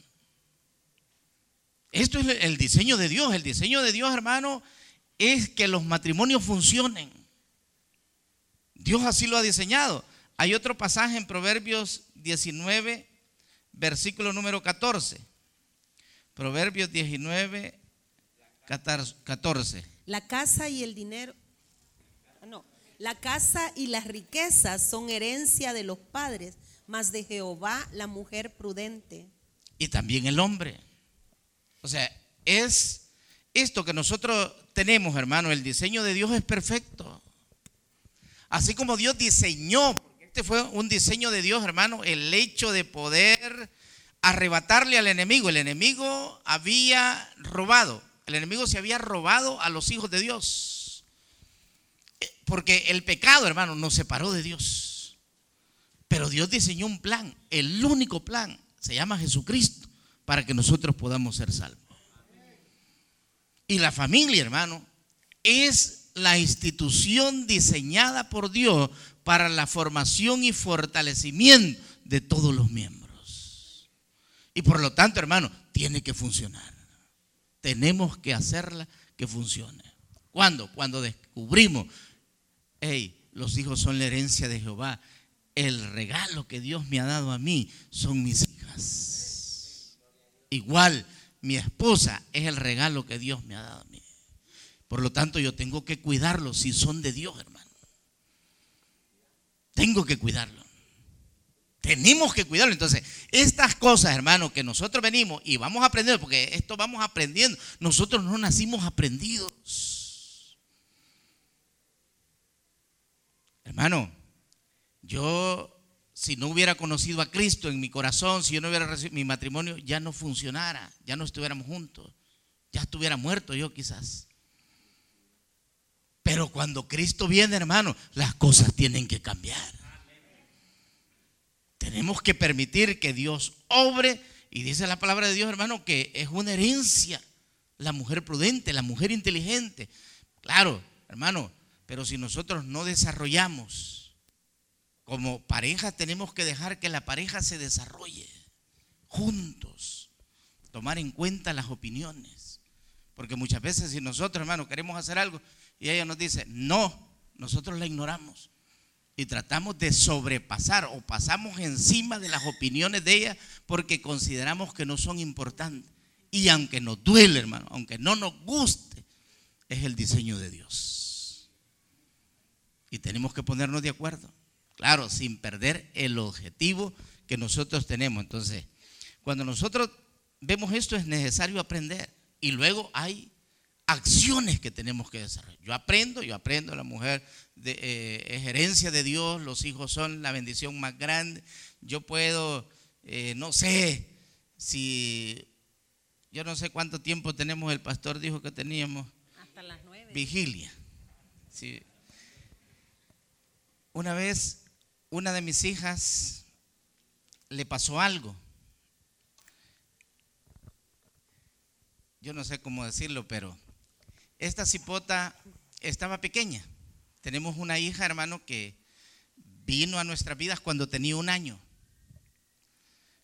Esto es el diseño de Dios. El diseño de Dios, hermano, es que los matrimonios funcionen. Dios así lo ha diseñado. Hay otro pasaje en Proverbios 19, versículo número 14. Proverbios 19, 14. La casa y el dinero. No, la casa y las riquezas son herencia de los padres, mas de Jehová la mujer prudente. Y también el hombre. O sea, es esto que nosotros tenemos, hermano, el diseño de Dios es perfecto. Así como Dios diseñó este fue un diseño de Dios, hermano, el hecho de poder arrebatarle al enemigo. El enemigo había robado, el enemigo se había robado a los hijos de Dios. Porque el pecado, hermano, nos separó de Dios. Pero Dios diseñó un plan, el único plan, se llama Jesucristo, para que nosotros podamos ser salvos. Y la familia, hermano, es la institución diseñada por Dios para la formación y fortalecimiento de todos los miembros. Y por lo tanto, hermano, tiene que funcionar. Tenemos que hacerla que funcione. ¿Cuándo? Cuando descubrimos, hey, los hijos son la herencia de Jehová. El regalo que Dios me ha dado a mí son mis hijas. Igual, mi esposa es el regalo que Dios me ha dado a mí. Por lo tanto, yo tengo que cuidarlos si son de Dios, hermano. Tengo que cuidarlo. Tenemos que cuidarlo. Entonces, estas cosas, hermano, que nosotros venimos y vamos aprendiendo, porque esto vamos aprendiendo. Nosotros no nacimos aprendidos. Hermano, yo, si no hubiera conocido a Cristo en mi corazón, si yo no hubiera recibido mi matrimonio, ya no funcionara, ya no estuviéramos juntos, ya estuviera muerto yo quizás. Pero cuando Cristo viene, hermano, las cosas tienen que cambiar. Tenemos que permitir que Dios obre. Y dice la palabra de Dios, hermano, que es una herencia. La mujer prudente, la mujer inteligente. Claro, hermano, pero si nosotros no desarrollamos como pareja, tenemos que dejar que la pareja se desarrolle juntos. Tomar en cuenta las opiniones. Porque muchas veces si nosotros, hermano, queremos hacer algo, y ella nos dice, no, nosotros la ignoramos. Y tratamos de sobrepasar o pasamos encima de las opiniones de ella porque consideramos que no son importantes. Y aunque nos duele, hermano, aunque no nos guste, es el diseño de Dios. Y tenemos que ponernos de acuerdo. Claro, sin perder el objetivo que nosotros tenemos. Entonces, cuando nosotros vemos esto es necesario aprender. Y luego hay acciones que tenemos que desarrollar. Yo aprendo, yo aprendo, la mujer de, eh, es herencia de Dios, los hijos son la bendición más grande. Yo puedo, eh, no sé si, yo no sé cuánto tiempo tenemos, el pastor dijo que teníamos. Hasta las nueve. Vigilia. Sí. Una vez, una de mis hijas le pasó algo. Yo no sé cómo decirlo, pero esta cipota estaba pequeña. Tenemos una hija, hermano, que vino a nuestras vidas cuando tenía un año.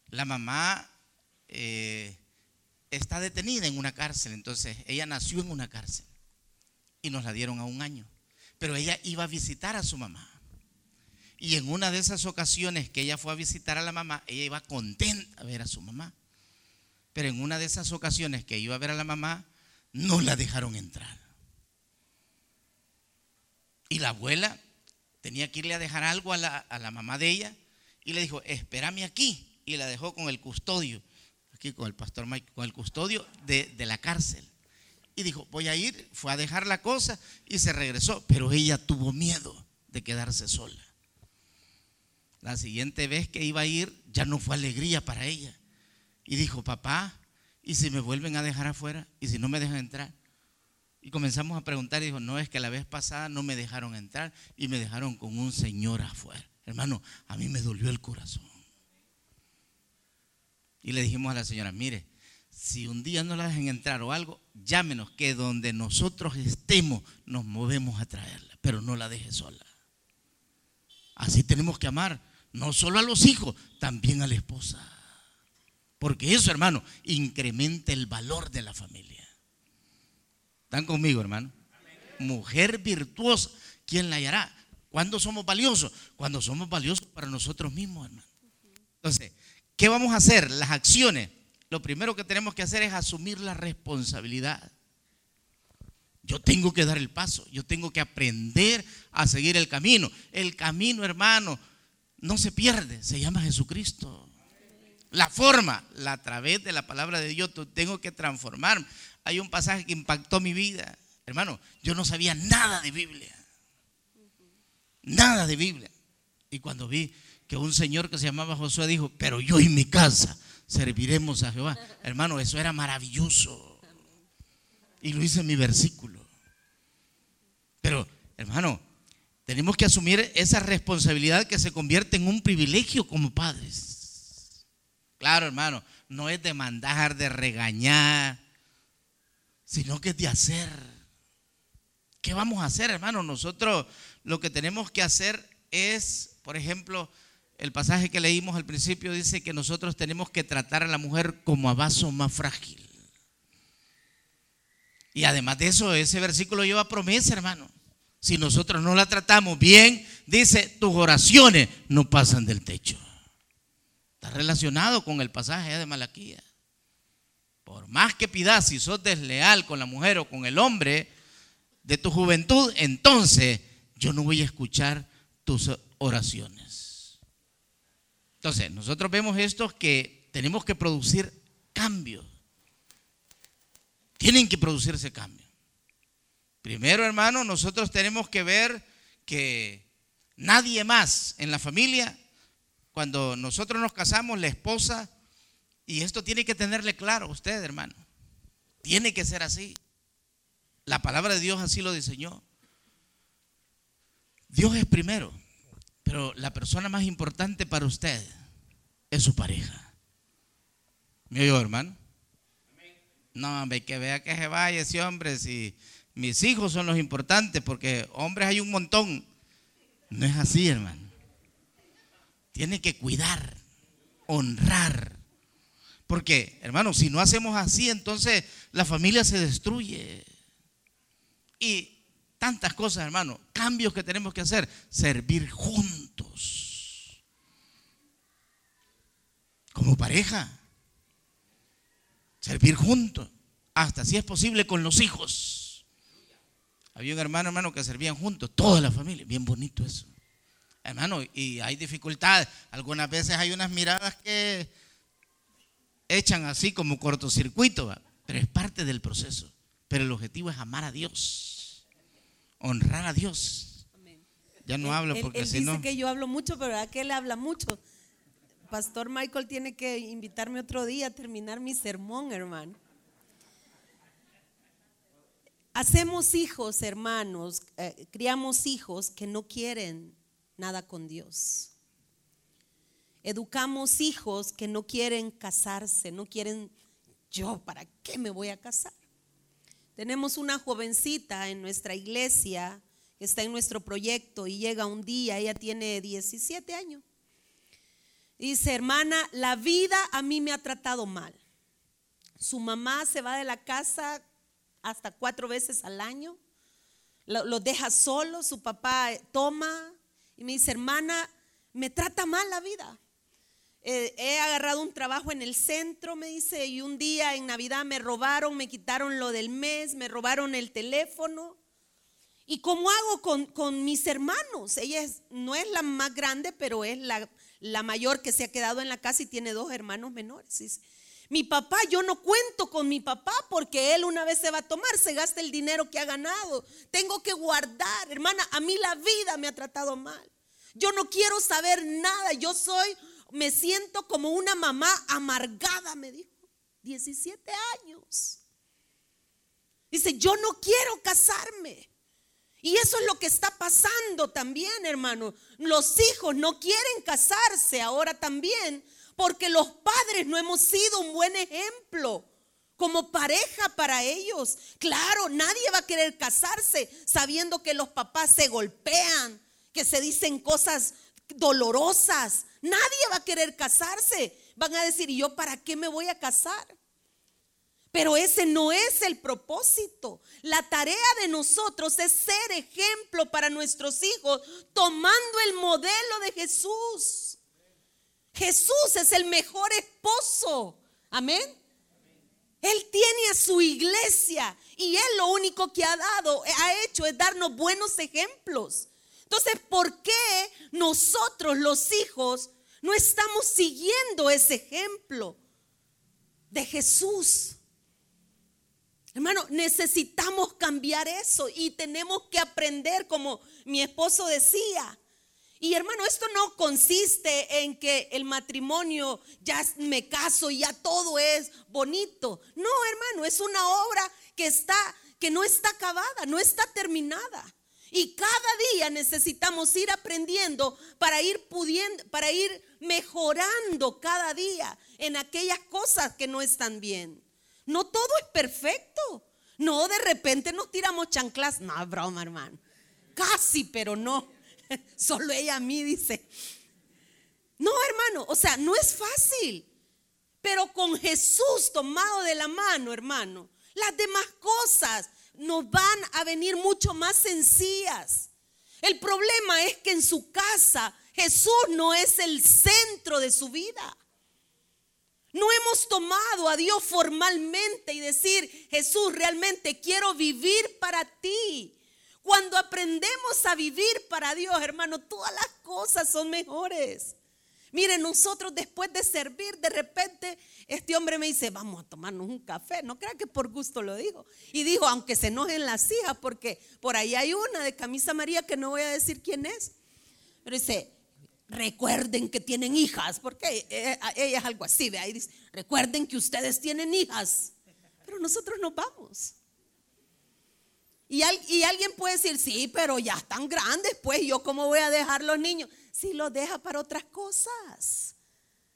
La mamá eh, está detenida en una cárcel, entonces ella nació en una cárcel y nos la dieron a un año. Pero ella iba a visitar a su mamá. Y en una de esas ocasiones que ella fue a visitar a la mamá, ella iba contenta a ver a su mamá. Pero en una de esas ocasiones que iba a ver a la mamá, no la dejaron entrar. Y la abuela tenía que irle a dejar algo a la, mamá de ella y le dijo, espérame aquí. Y la dejó con el custodio, aquí con el pastor Mike, con el custodio de, de la cárcel. Y dijo, voy a ir, fue a dejar la cosa y se regresó, pero ella tuvo miedo de quedarse sola. La siguiente vez que iba a ir ya no fue alegría para ella. Y dijo, papá, ¿y si me vuelven a dejar afuera? ¿Y si no me dejan entrar? Y comenzamos a preguntar y dijo, no, es que la vez pasada no me dejaron entrar y me dejaron con un señor afuera. Hermano, a mí me dolió el corazón. Y le dijimos a la señora, mire, si un día no la dejan entrar o algo, llámenos que donde nosotros estemos nos movemos a traerla, pero no la deje sola. Así tenemos que amar, no solo a los hijos, también a la esposa. Porque eso, hermano, incrementa el valor de la familia. ¿Están conmigo, hermano? Mujer virtuosa, ¿quién la hallará? ¿Cuándo somos valiosos? Cuando somos valiosos para nosotros mismos, hermano. Entonces, ¿qué vamos a hacer? Las acciones. Lo primero que tenemos que hacer es asumir la responsabilidad. Yo tengo que dar el paso, yo tengo que aprender a seguir el camino. El camino, hermano, no se pierde, se llama Jesucristo. La forma, la, través de la palabra de Dios, tengo que transformarme hay un pasaje que impactó mi vida. Hermano, yo no sabía nada de Biblia. Nada de Biblia. Y cuando vi que un señor que se llamaba Josué dijo, pero yo y mi casa serviremos a Jehová. Hermano, eso era maravilloso. Y lo hice en mi versículo. Pero, hermano, tenemos que asumir esa responsabilidad que se convierte en un privilegio como padres. Claro, hermano, no es de mandar, de regañar, sino que es de hacer. ¿Qué vamos a hacer, hermano? Nosotros lo que tenemos que hacer es, por ejemplo, el pasaje que leímos al principio dice que nosotros tenemos que tratar a la mujer como a vaso más frágil. Y además de eso, ese versículo lleva promesa, hermano. Si nosotros no la tratamos bien, dice, tus oraciones no pasan del techo. Está relacionado con el pasaje de Malaquía. Por más que pidas, si sos desleal con la mujer o con el hombre de tu juventud, entonces yo no voy a escuchar tus oraciones. Entonces, nosotros vemos esto que tenemos que producir cambios. Tienen que producirse cambios. Primero, hermano, nosotros tenemos que ver que nadie más en la familia, cuando nosotros nos casamos, la esposa y esto tiene que tenerle claro usted, hermano. Tiene que ser así. La palabra de Dios así lo diseñó. Dios es primero, pero la persona más importante para usted es su pareja. ¿Me oyó, hermano? No, hombre, que vea que se vaya ese hombre. Si mis hijos son los importantes, porque hombres hay un montón. No es así, hermano. Tiene que cuidar, honrar, porque, hermano, si no hacemos así, entonces la familia se destruye. Y tantas cosas, hermano, cambios que tenemos que hacer, servir juntos. Como pareja. Servir juntos. Hasta si es posible con los hijos. Había un hermano, hermano, que servían juntos, toda la familia. Bien bonito eso. Hermano, y hay dificultades. Algunas veces hay unas miradas que echan así como cortocircuito, pero es parte del proceso. Pero el objetivo es amar a Dios, honrar a Dios. Ya no hablo porque él, si dice no. que yo hablo mucho, pero aquel habla mucho. Pastor Michael tiene que invitarme otro día a terminar mi sermón, hermano. Hacemos hijos, hermanos, eh, criamos hijos que no quieren nada con Dios. Educamos hijos que no quieren casarse, no quieren, yo, ¿para qué me voy a casar? Tenemos una jovencita en nuestra iglesia está en nuestro proyecto y llega un día, ella tiene 17 años. Dice, hermana, la vida a mí me ha tratado mal. Su mamá se va de la casa hasta cuatro veces al año, lo, deja solo, su papá toma, y me dice, hermana, me trata mal la vida. Eh, he agarrado un trabajo en el centro, me dice, y un día en Navidad me robaron, me quitaron lo del mes, me robaron el teléfono. ¿Y cómo hago con, con mis hermanos? Ella no es la más grande, pero es la, la mayor que se ha quedado en la casa y tiene dos hermanos menores. Mi papá, yo no cuento con mi papá porque él una vez se va a tomar, se gasta el dinero que ha ganado. Tengo que guardar, hermana, a mí la vida me ha tratado mal. Yo no quiero saber nada, yo soy, me siento como una mamá amargada, me dijo. 17 años. Dice, yo no quiero casarme. Y eso es lo que está pasando también, hermano. Los hijos no quieren casarse ahora también porque los padres no hemos sido un buen ejemplo como pareja para ellos. Claro, nadie va a querer casarse sabiendo que los papás se golpean, que se dicen cosas dolorosas. Nadie va a querer casarse. Van a decir, ¿y yo para qué me voy a casar? Pero ese no es el propósito. La tarea de nosotros es ser ejemplo para nuestros hijos, tomando el modelo de Jesús. Jesús es el mejor esposo. Amén. Él tiene a su iglesia y él lo único que ha dado, ha hecho es darnos buenos ejemplos. Entonces, ¿por qué nosotros los hijos no estamos siguiendo ese ejemplo de Jesús? Hermano, necesitamos cambiar eso y tenemos que aprender como mi esposo decía. Y hermano, esto no consiste en que el matrimonio ya me caso y ya todo es bonito. No, hermano, es una obra que está que no está acabada, no está terminada. Y cada día necesitamos ir aprendiendo para ir pudiendo, para ir mejorando cada día en aquellas cosas que no están bien. No todo es perfecto. No, de repente nos tiramos chanclas. No, broma, hermano. Casi, pero no. Solo ella a mí dice. No, hermano, o sea, no es fácil. Pero con Jesús tomado de la mano, hermano, las demás cosas nos van a venir mucho más sencillas. El problema es que en su casa Jesús no es el centro de su vida. No hemos tomado a Dios formalmente y decir, Jesús, realmente quiero vivir para ti. Cuando aprendemos a vivir para Dios, hermano, todas las cosas son mejores. Miren, nosotros después de servir, de repente, este hombre me dice, vamos a tomarnos un café. No crea que por gusto lo digo. Y dijo, aunque se enojen las hijas, porque por ahí hay una de camisa amarilla que no voy a decir quién es. Pero dice, recuerden que tienen hijas, porque eh, ella es algo así, ¿ve? Ahí dice, recuerden que ustedes tienen hijas, pero nosotros nos vamos. Y, al- y alguien puede decir, sí, pero ya están grandes, pues yo cómo voy a dejar los niños. Si los deja para otras cosas.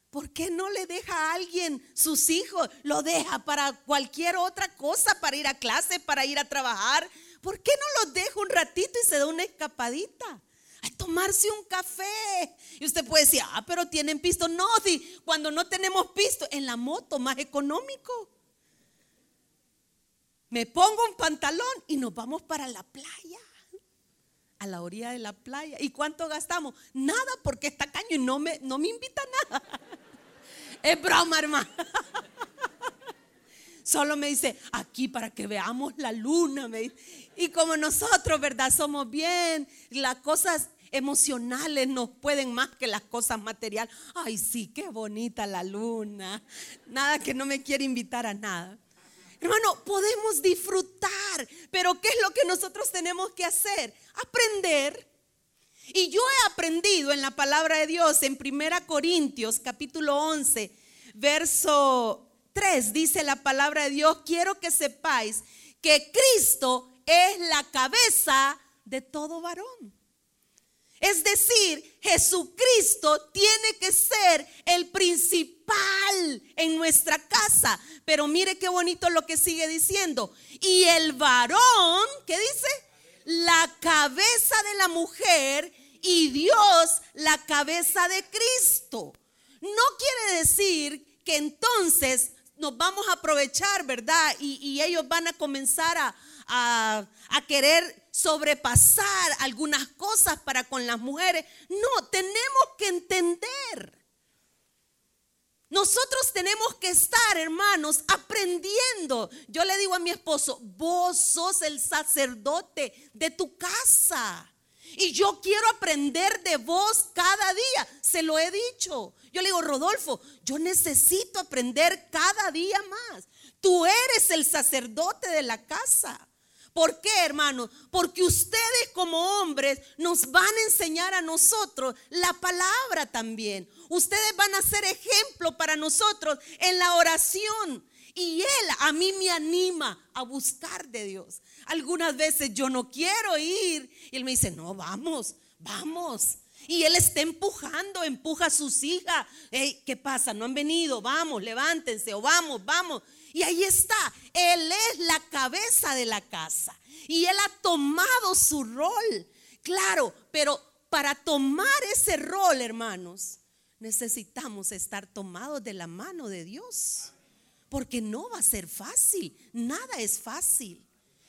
¿Por qué no le deja a alguien sus hijos? Lo deja para cualquier otra cosa, para ir a clase, para ir a trabajar. ¿Por qué no los deja un ratito y se da una escapadita? A tomarse un café. Y usted puede decir, ah, pero tienen pisto. No, si cuando no tenemos pisto, en la moto más económico. Me pongo un pantalón y nos vamos para la playa. A la orilla de la playa. ¿Y cuánto gastamos? Nada, porque está caño y no me, no me invita a nada. Es broma, hermano. Solo me dice, aquí para que veamos la luna. me. Y como nosotros, ¿verdad? Somos bien. Las cosas emocionales nos pueden más que las cosas materiales. Ay, sí, qué bonita la luna. Nada que no me quiere invitar a nada. Hermano, podemos disfrutar, pero ¿qué es lo que nosotros tenemos que hacer? Aprender. Y yo he aprendido en la palabra de Dios en 1 Corintios capítulo 11, verso 3, dice la palabra de Dios, quiero que sepáis que Cristo es la cabeza de todo varón. Es decir, Jesucristo tiene que ser el principal en nuestra casa. Pero mire qué bonito lo que sigue diciendo. Y el varón, ¿qué dice? La cabeza de la mujer y Dios la cabeza de Cristo. No quiere decir que entonces nos vamos a aprovechar, ¿verdad? Y, ellos van a comenzar a- a querer sobrepasar algunas cosas para con las mujeres. No, tenemos que entender. Nosotros tenemos que estar, hermanos, aprendiendo. Yo le digo a mi esposo, vos sos el sacerdote de tu casa. Y yo quiero aprender de vos cada día. Se lo he dicho. Yo le digo, Rodolfo, yo necesito aprender cada día más. Tú eres el sacerdote de la casa. ¿Por qué, hermano? Porque ustedes como hombres nos van a enseñar a nosotros la palabra también. Ustedes van a ser ejemplo para nosotros en la oración. Y Él a mí me anima a buscar de Dios. Algunas veces yo no quiero ir. Y Él me dice, no, vamos, vamos. Y Él está empujando, empuja a sus hijas. ¿Qué pasa? No han venido, vamos, levántense o vamos, vamos. Y ahí está, Él es la cabeza de la casa. Y Él ha tomado su rol. Claro, pero para tomar ese rol, hermanos, necesitamos estar tomados de la mano de Dios. Porque no va a ser fácil, nada es fácil.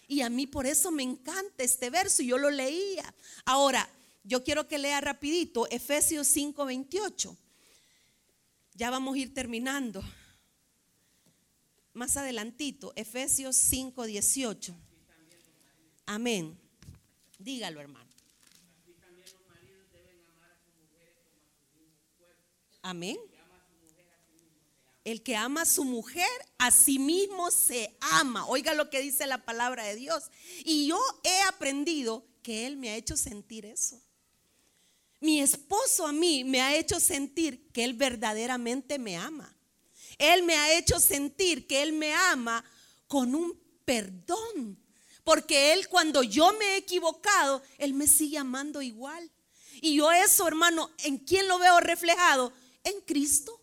Y a mí por eso me encanta este verso, yo lo leía. Ahora, yo quiero que lea rapidito Efesios 5:28. Ya vamos a ir terminando. Más adelantito, Efesios 5:18. Amén. Dígalo, hermano. Amén. El que ama a su mujer, a sí mismo se ama. Oiga lo que dice la palabra de Dios. Y yo he aprendido que Él me ha hecho sentir eso. Mi esposo a mí me ha hecho sentir que Él verdaderamente me ama. Él me ha hecho sentir que Él me ama con un perdón. Porque Él cuando yo me he equivocado, Él me sigue amando igual. Y yo eso, hermano, ¿en quién lo veo reflejado? En Cristo.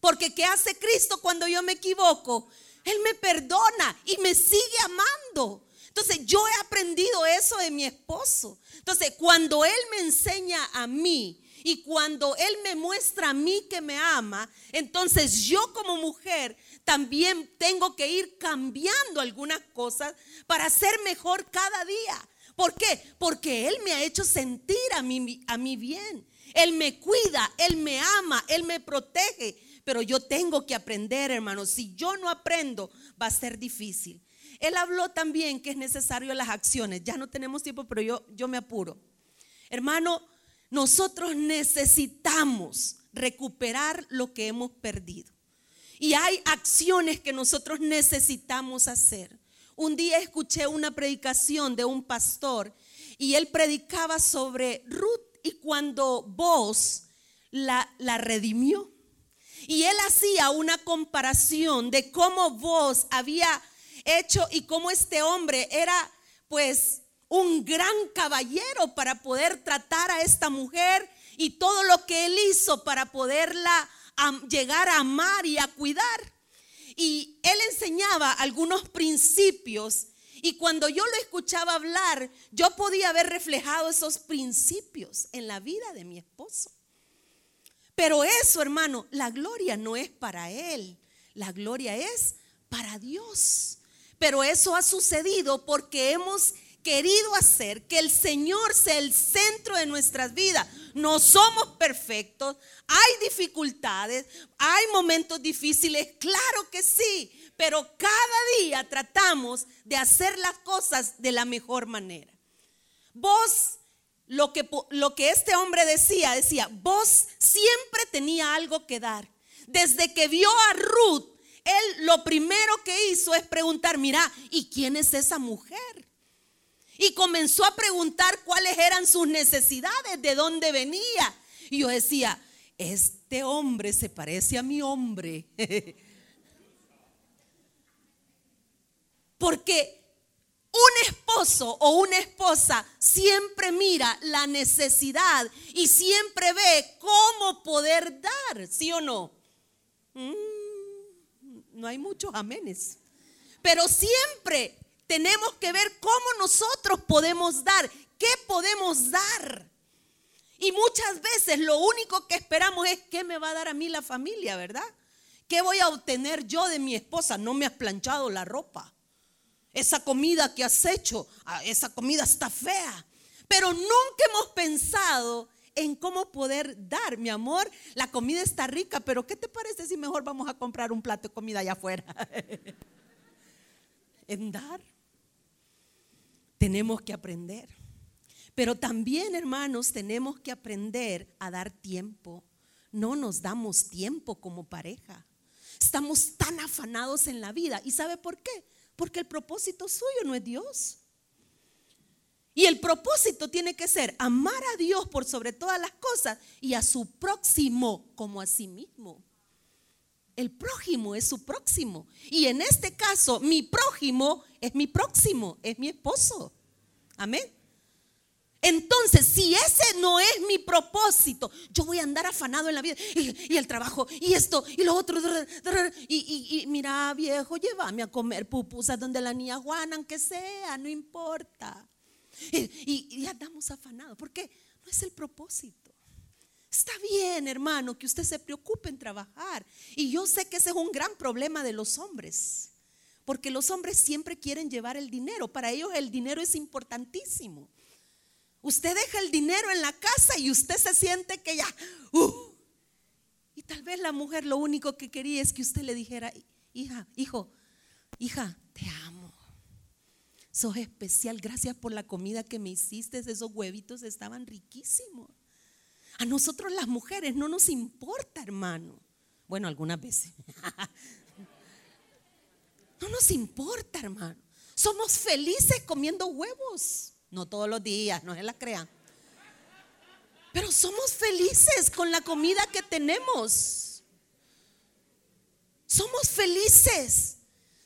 Porque ¿qué hace Cristo cuando yo me equivoco? Él me perdona y me sigue amando. Entonces yo he aprendido eso de mi esposo. Entonces cuando Él me enseña a mí y cuando Él me muestra a mí que me ama, entonces yo como mujer también tengo que ir cambiando algunas cosas para ser mejor cada día. ¿Por qué? Porque Él me ha hecho sentir a mí, a mí bien. Él me cuida, Él me ama, Él me protege pero yo tengo que aprender, hermano. Si yo no aprendo, va a ser difícil. Él habló también que es necesario las acciones. Ya no tenemos tiempo, pero yo, yo me apuro. Hermano, nosotros necesitamos recuperar lo que hemos perdido. Y hay acciones que nosotros necesitamos hacer. Un día escuché una predicación de un pastor y él predicaba sobre Ruth y cuando vos la, la redimió. Y él hacía una comparación de cómo vos había hecho y cómo este hombre era pues un gran caballero para poder tratar a esta mujer y todo lo que él hizo para poderla llegar a amar y a cuidar. Y él enseñaba algunos principios y cuando yo lo escuchaba hablar, yo podía ver reflejado esos principios en la vida de mi esposo. Pero eso, hermano, la gloria no es para Él. La gloria es para Dios. Pero eso ha sucedido porque hemos querido hacer que el Señor sea el centro de nuestras vidas. No somos perfectos, hay dificultades, hay momentos difíciles, claro que sí, pero cada día tratamos de hacer las cosas de la mejor manera. Vos lo que, lo que este hombre decía, decía, vos siempre tenía algo que dar. Desde que vio a Ruth, él lo primero que hizo es preguntar, mira, ¿y quién es esa mujer? Y comenzó a preguntar cuáles eran sus necesidades, de dónde venía. Y yo decía, este hombre se parece a mi hombre. Porque un esposo o una esposa siempre mira la necesidad y siempre ve cómo poder dar, ¿sí o no? Mm, no hay muchos amenes. Pero siempre tenemos que ver cómo nosotros podemos dar, qué podemos dar. Y muchas veces lo único que esperamos es qué me va a dar a mí la familia, ¿verdad? ¿Qué voy a obtener yo de mi esposa? No me has planchado la ropa. esa comida que has hecho, ah, esa comida está fea. Pero nunca hemos pensado en cómo poder dar, mi amor, la comida está rica, pero ¿qué te parece si mejor vamos a comprar un plato de comida allá afuera? en dar. Tenemos que aprender. Pero también, hermanos, tenemos que aprender a dar tiempo. No nos damos tiempo como pareja. Estamos tan afanados en la vida. ¿Y sabe por qué? Porque el propósito suyo no es Dios. Y el propósito tiene que ser amar a Dios por sobre todas las cosas y a su próximo como a sí mismo. El prójimo es su próximo. Y en este caso, mi prójimo es mi próximo, es mi esposo. Amén. Entonces, si ese no es mi propósito, yo voy a andar afanado en la vida y, el trabajo y esto y lo otro. Y, mira, viejo, llévame a comer pupusas donde la niña Juana, aunque sea, no importa. Y, andamos afanados, porque no es el propósito. Está bien, hermano, que usted se preocupe en trabajar. Y yo sé que ese es un gran problema de los hombres. Porque los hombres siempre quieren llevar el dinero. Para ellos el dinero es importantísimo. Usted deja el dinero en la casa y usted se siente que ya... Uh, y tal vez la mujer lo único que quería es que usted le dijera, hija, hijo, hija, te amo. Sos especial, gracias por la comida que me hiciste, esos huevitos estaban riquísimos. A nosotros las mujeres no nos importa, hermano. Bueno, algunas veces. No nos importa, hermano. Somos felices comiendo huevos. No todos los días, no se la crean. Pero somos felices con la comida que tenemos. Somos felices.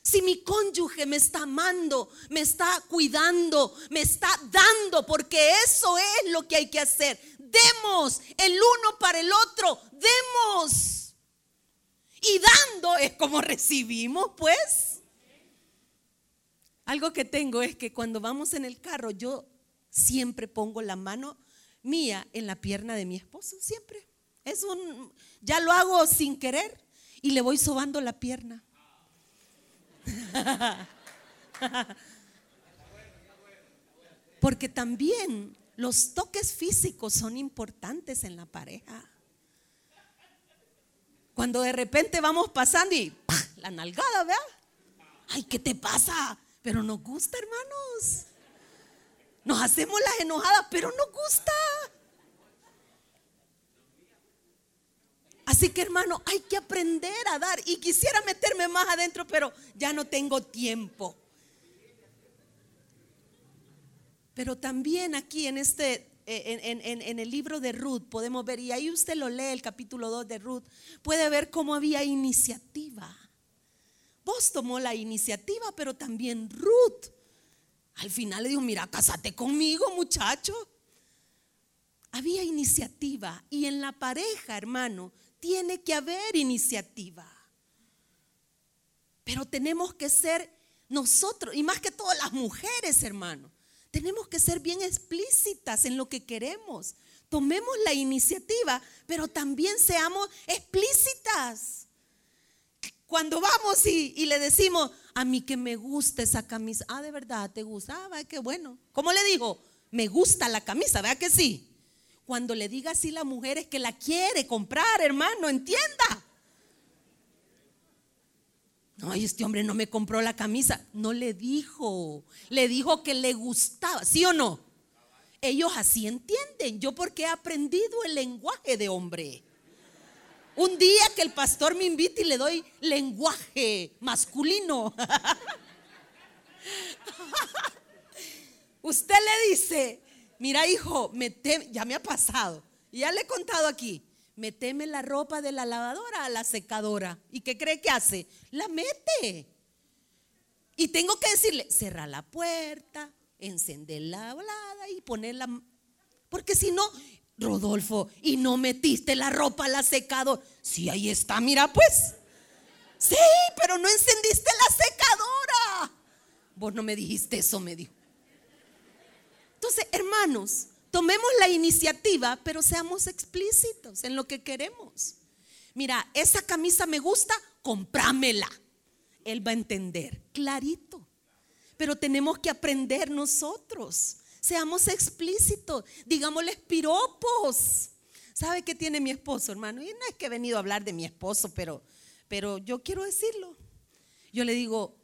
Si mi cónyuge me está amando, me está cuidando, me está dando, porque eso es lo que hay que hacer. Demos el uno para el otro, demos. Y dando es como recibimos, pues. Algo que tengo es que cuando vamos en el carro, yo siempre pongo la mano mía en la pierna de mi esposo, siempre. Es un, ya lo hago sin querer y le voy sobando la pierna. Porque también los toques físicos son importantes en la pareja. Cuando de repente vamos pasando y la nalgada, ¿verdad? Ay, ¿qué te pasa? Pero nos gusta, hermanos. Nos hacemos las enojadas, pero nos gusta. Así que hermano, hay que aprender a dar. Y quisiera meterme más adentro, pero ya no tengo tiempo. Pero también aquí en este, en, en, el libro de Ruth podemos ver, y ahí usted lo lee, el capítulo 2 de Ruth, puede ver cómo había iniciativa. Vos tomó la iniciativa, pero también Ruth. Al final le dijo, mira, cásate conmigo, muchacho. Había iniciativa y en la pareja, hermano, tiene que haber iniciativa. Pero tenemos que ser nosotros, y más que todas las mujeres, hermano, tenemos que ser bien explícitas en lo que queremos. Tomemos la iniciativa, pero también seamos explícitas. Cuando vamos y, le decimos, a mí que me gusta esa camisa, ah, de verdad, te gusta, ah, qué bueno. ¿Cómo le digo? Me gusta la camisa, ¿verdad que sí? Cuando le diga así la mujer es que la quiere comprar, hermano, entienda. No, este hombre no me compró la camisa. No le dijo. Le dijo que le gustaba, ¿sí o no? Ellos así entienden. Yo porque he aprendido el lenguaje de hombre. Un día que el pastor me invite y le doy lenguaje masculino. Usted le dice, mira hijo, ya me ha pasado, ya le he contado aquí, meteme la ropa de la lavadora a la secadora. ¿Y qué cree que hace? La mete. Y tengo que decirle, cerra la puerta, encender la volada y ponerla. Porque si no, Rodolfo, ¿y no metiste la ropa a la secadora? Sí, ahí está, mira pues. Sí, pero no encendiste la secadora. Vos no me dijiste eso, me dijo. Entonces, hermanos, tomemos la iniciativa, pero seamos explícitos en lo que queremos. Mira, esa camisa me gusta, comprámela. Él va a entender, clarito. Pero tenemos que aprender nosotros. Seamos explícitos, digámosles piropos. ¿Sabe qué tiene mi esposo, hermano? Y no es que he venido a hablar de mi esposo, pero, pero yo quiero decirlo. Yo le digo,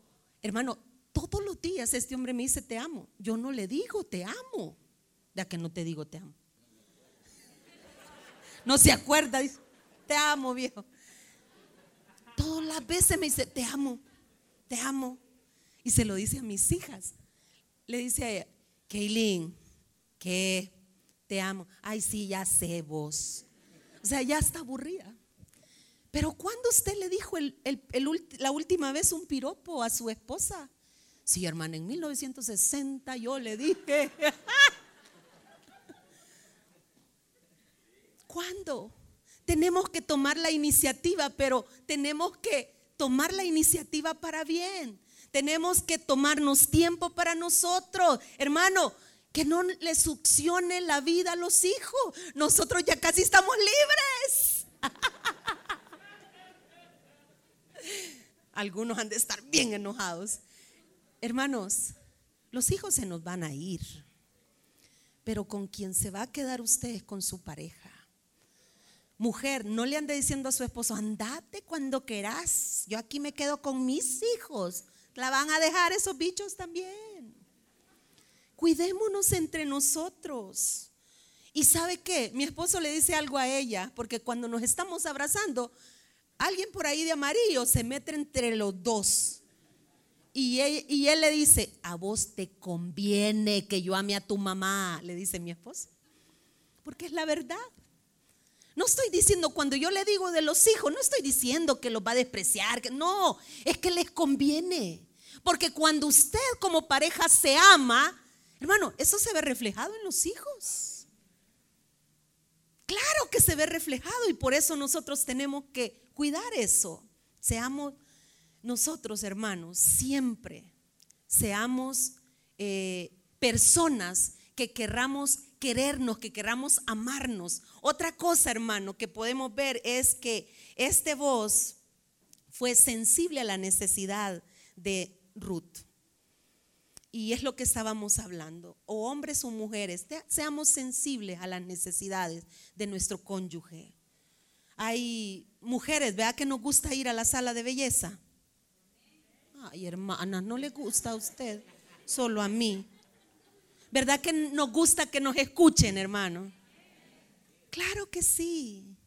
hermano, todos los días este hombre me dice te amo. Yo no le digo te amo. Ya que no te digo te amo. No se acuerda, dice, te amo, viejo. Todas las veces me dice, te amo, te amo. Y se lo dice a mis hijas. Le dice a ella, Kaylin, que te amo. Ay, sí, ya sé vos. O sea, ya está aburrida. Pero ¿cuándo usted le dijo la última vez un piropo a su esposa? Sí, hermana, en 1960 yo le dije. ¿Cuándo? Tenemos que tomar la iniciativa, pero tenemos que tomar la iniciativa para bien. Tenemos que tomarnos tiempo para nosotros. Hermano, que no le succione la vida a los hijos. Nosotros ya casi estamos libres. Algunos han de estar bien enojados. Hermanos, los hijos se nos van a ir, pero con quien se va a quedar usted es con su pareja. Mujer, no le ande diciendo a su esposo, andate cuando querás, yo aquí me quedo con mis hijos. La van a dejar esos bichos también. Cuidémonos entre nosotros. Y sabe qué, mi esposo le dice algo a ella, porque cuando nos estamos abrazando, alguien por ahí de amarillo se mete entre los dos. Y él, le dice, a vos te conviene que yo ame a tu mamá, le dice mi esposo. Porque es la verdad. No estoy diciendo, cuando yo le digo de los hijos, no estoy diciendo que los va a despreciar. No, es que les conviene. Porque cuando usted como pareja se ama, hermano, eso se ve reflejado en los hijos. Claro que se ve reflejado y por eso nosotros tenemos que cuidar eso. Seamos nosotros, hermanos, siempre seamos eh, personas que querramos querernos, que queramos amarnos. Otra cosa, hermano, que podemos ver es que este voz fue sensible a la necesidad de Ruth. Y es lo que estábamos hablando. O hombres o mujeres, seamos sensibles a las necesidades de nuestro cónyuge. Hay mujeres, vea que nos gusta ir a la sala de belleza. Ay, hermana, no le gusta a usted, solo a mí. ¿Verdad que nos gusta que nos escuchen, hermano? Claro que sí.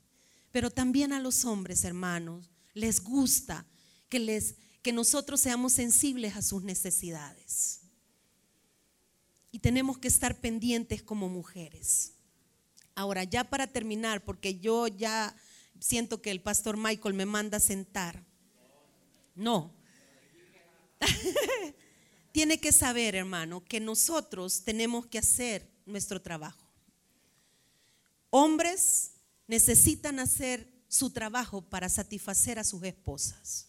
Pero también a los hombres, hermanos, les gusta que les que nosotros seamos sensibles a sus necesidades. Y tenemos que estar pendientes como mujeres. Ahora, ya para terminar, porque yo ya siento que el pastor Michael me manda a sentar. No, Tiene que saber, hermano, que nosotros tenemos que hacer nuestro trabajo. Hombres necesitan hacer su trabajo para satisfacer a sus esposas.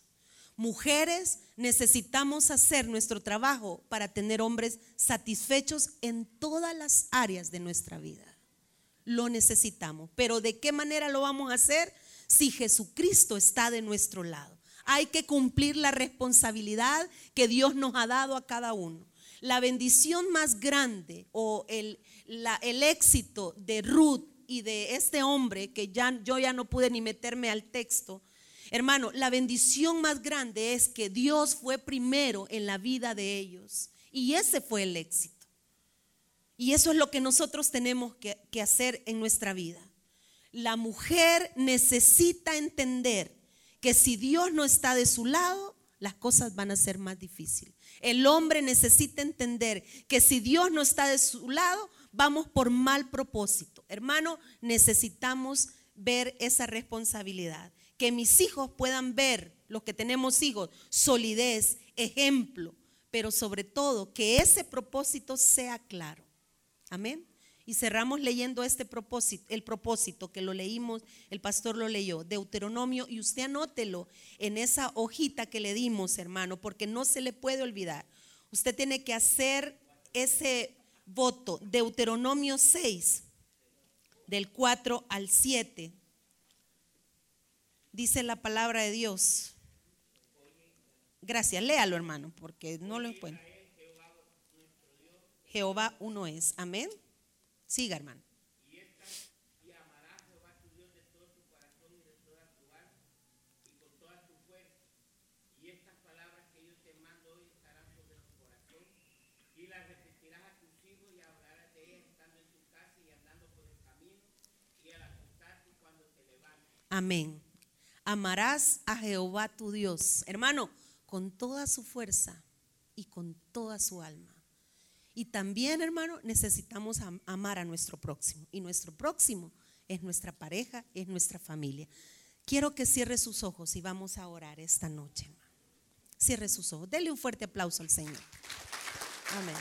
Mujeres necesitamos hacer nuestro trabajo para tener hombres satisfechos en todas las áreas de nuestra vida. Lo necesitamos. Pero ¿de qué manera lo vamos a hacer? Si Jesucristo está de nuestro lado hay que cumplir la responsabilidad que Dios nos ha dado a cada uno. La bendición más grande o el, el éxito de Ruth y de este hombre, que ya, yo ya no pude ni meterme al texto, hermano, la bendición más grande es que Dios fue primero en la vida de ellos. Y ese fue el éxito. Y eso es lo que nosotros tenemos que, que hacer en nuestra vida. La mujer necesita entender que si Dios no está de su lado, las cosas van a ser más difíciles. El hombre necesita entender que si Dios no está de su lado, vamos por mal propósito. Hermano, necesitamos ver esa responsabilidad. Que mis hijos puedan ver, los que tenemos hijos, solidez, ejemplo, pero sobre todo que ese propósito sea claro. Amén. Y cerramos leyendo este propósito, el propósito que lo leímos, el pastor lo leyó, Deuteronomio, y usted anótelo en esa hojita que le dimos, hermano, porque no se le puede olvidar. Usted tiene que hacer ese voto, Deuteronomio 6, del 4 al 7. Dice la palabra de Dios. Gracias, léalo, hermano, porque no lo encuentro. Jehová uno es. Amén. Siga, hermano. Amén. Amarás a Jehová tu Dios, hermano, con toda su fuerza y con toda su alma. Y también, hermano, necesitamos am- amar a nuestro próximo. Y nuestro próximo es nuestra pareja, es nuestra familia. Quiero que cierre sus ojos y vamos a orar esta noche. Cierre sus ojos. Dele un fuerte aplauso al Señor. Amén.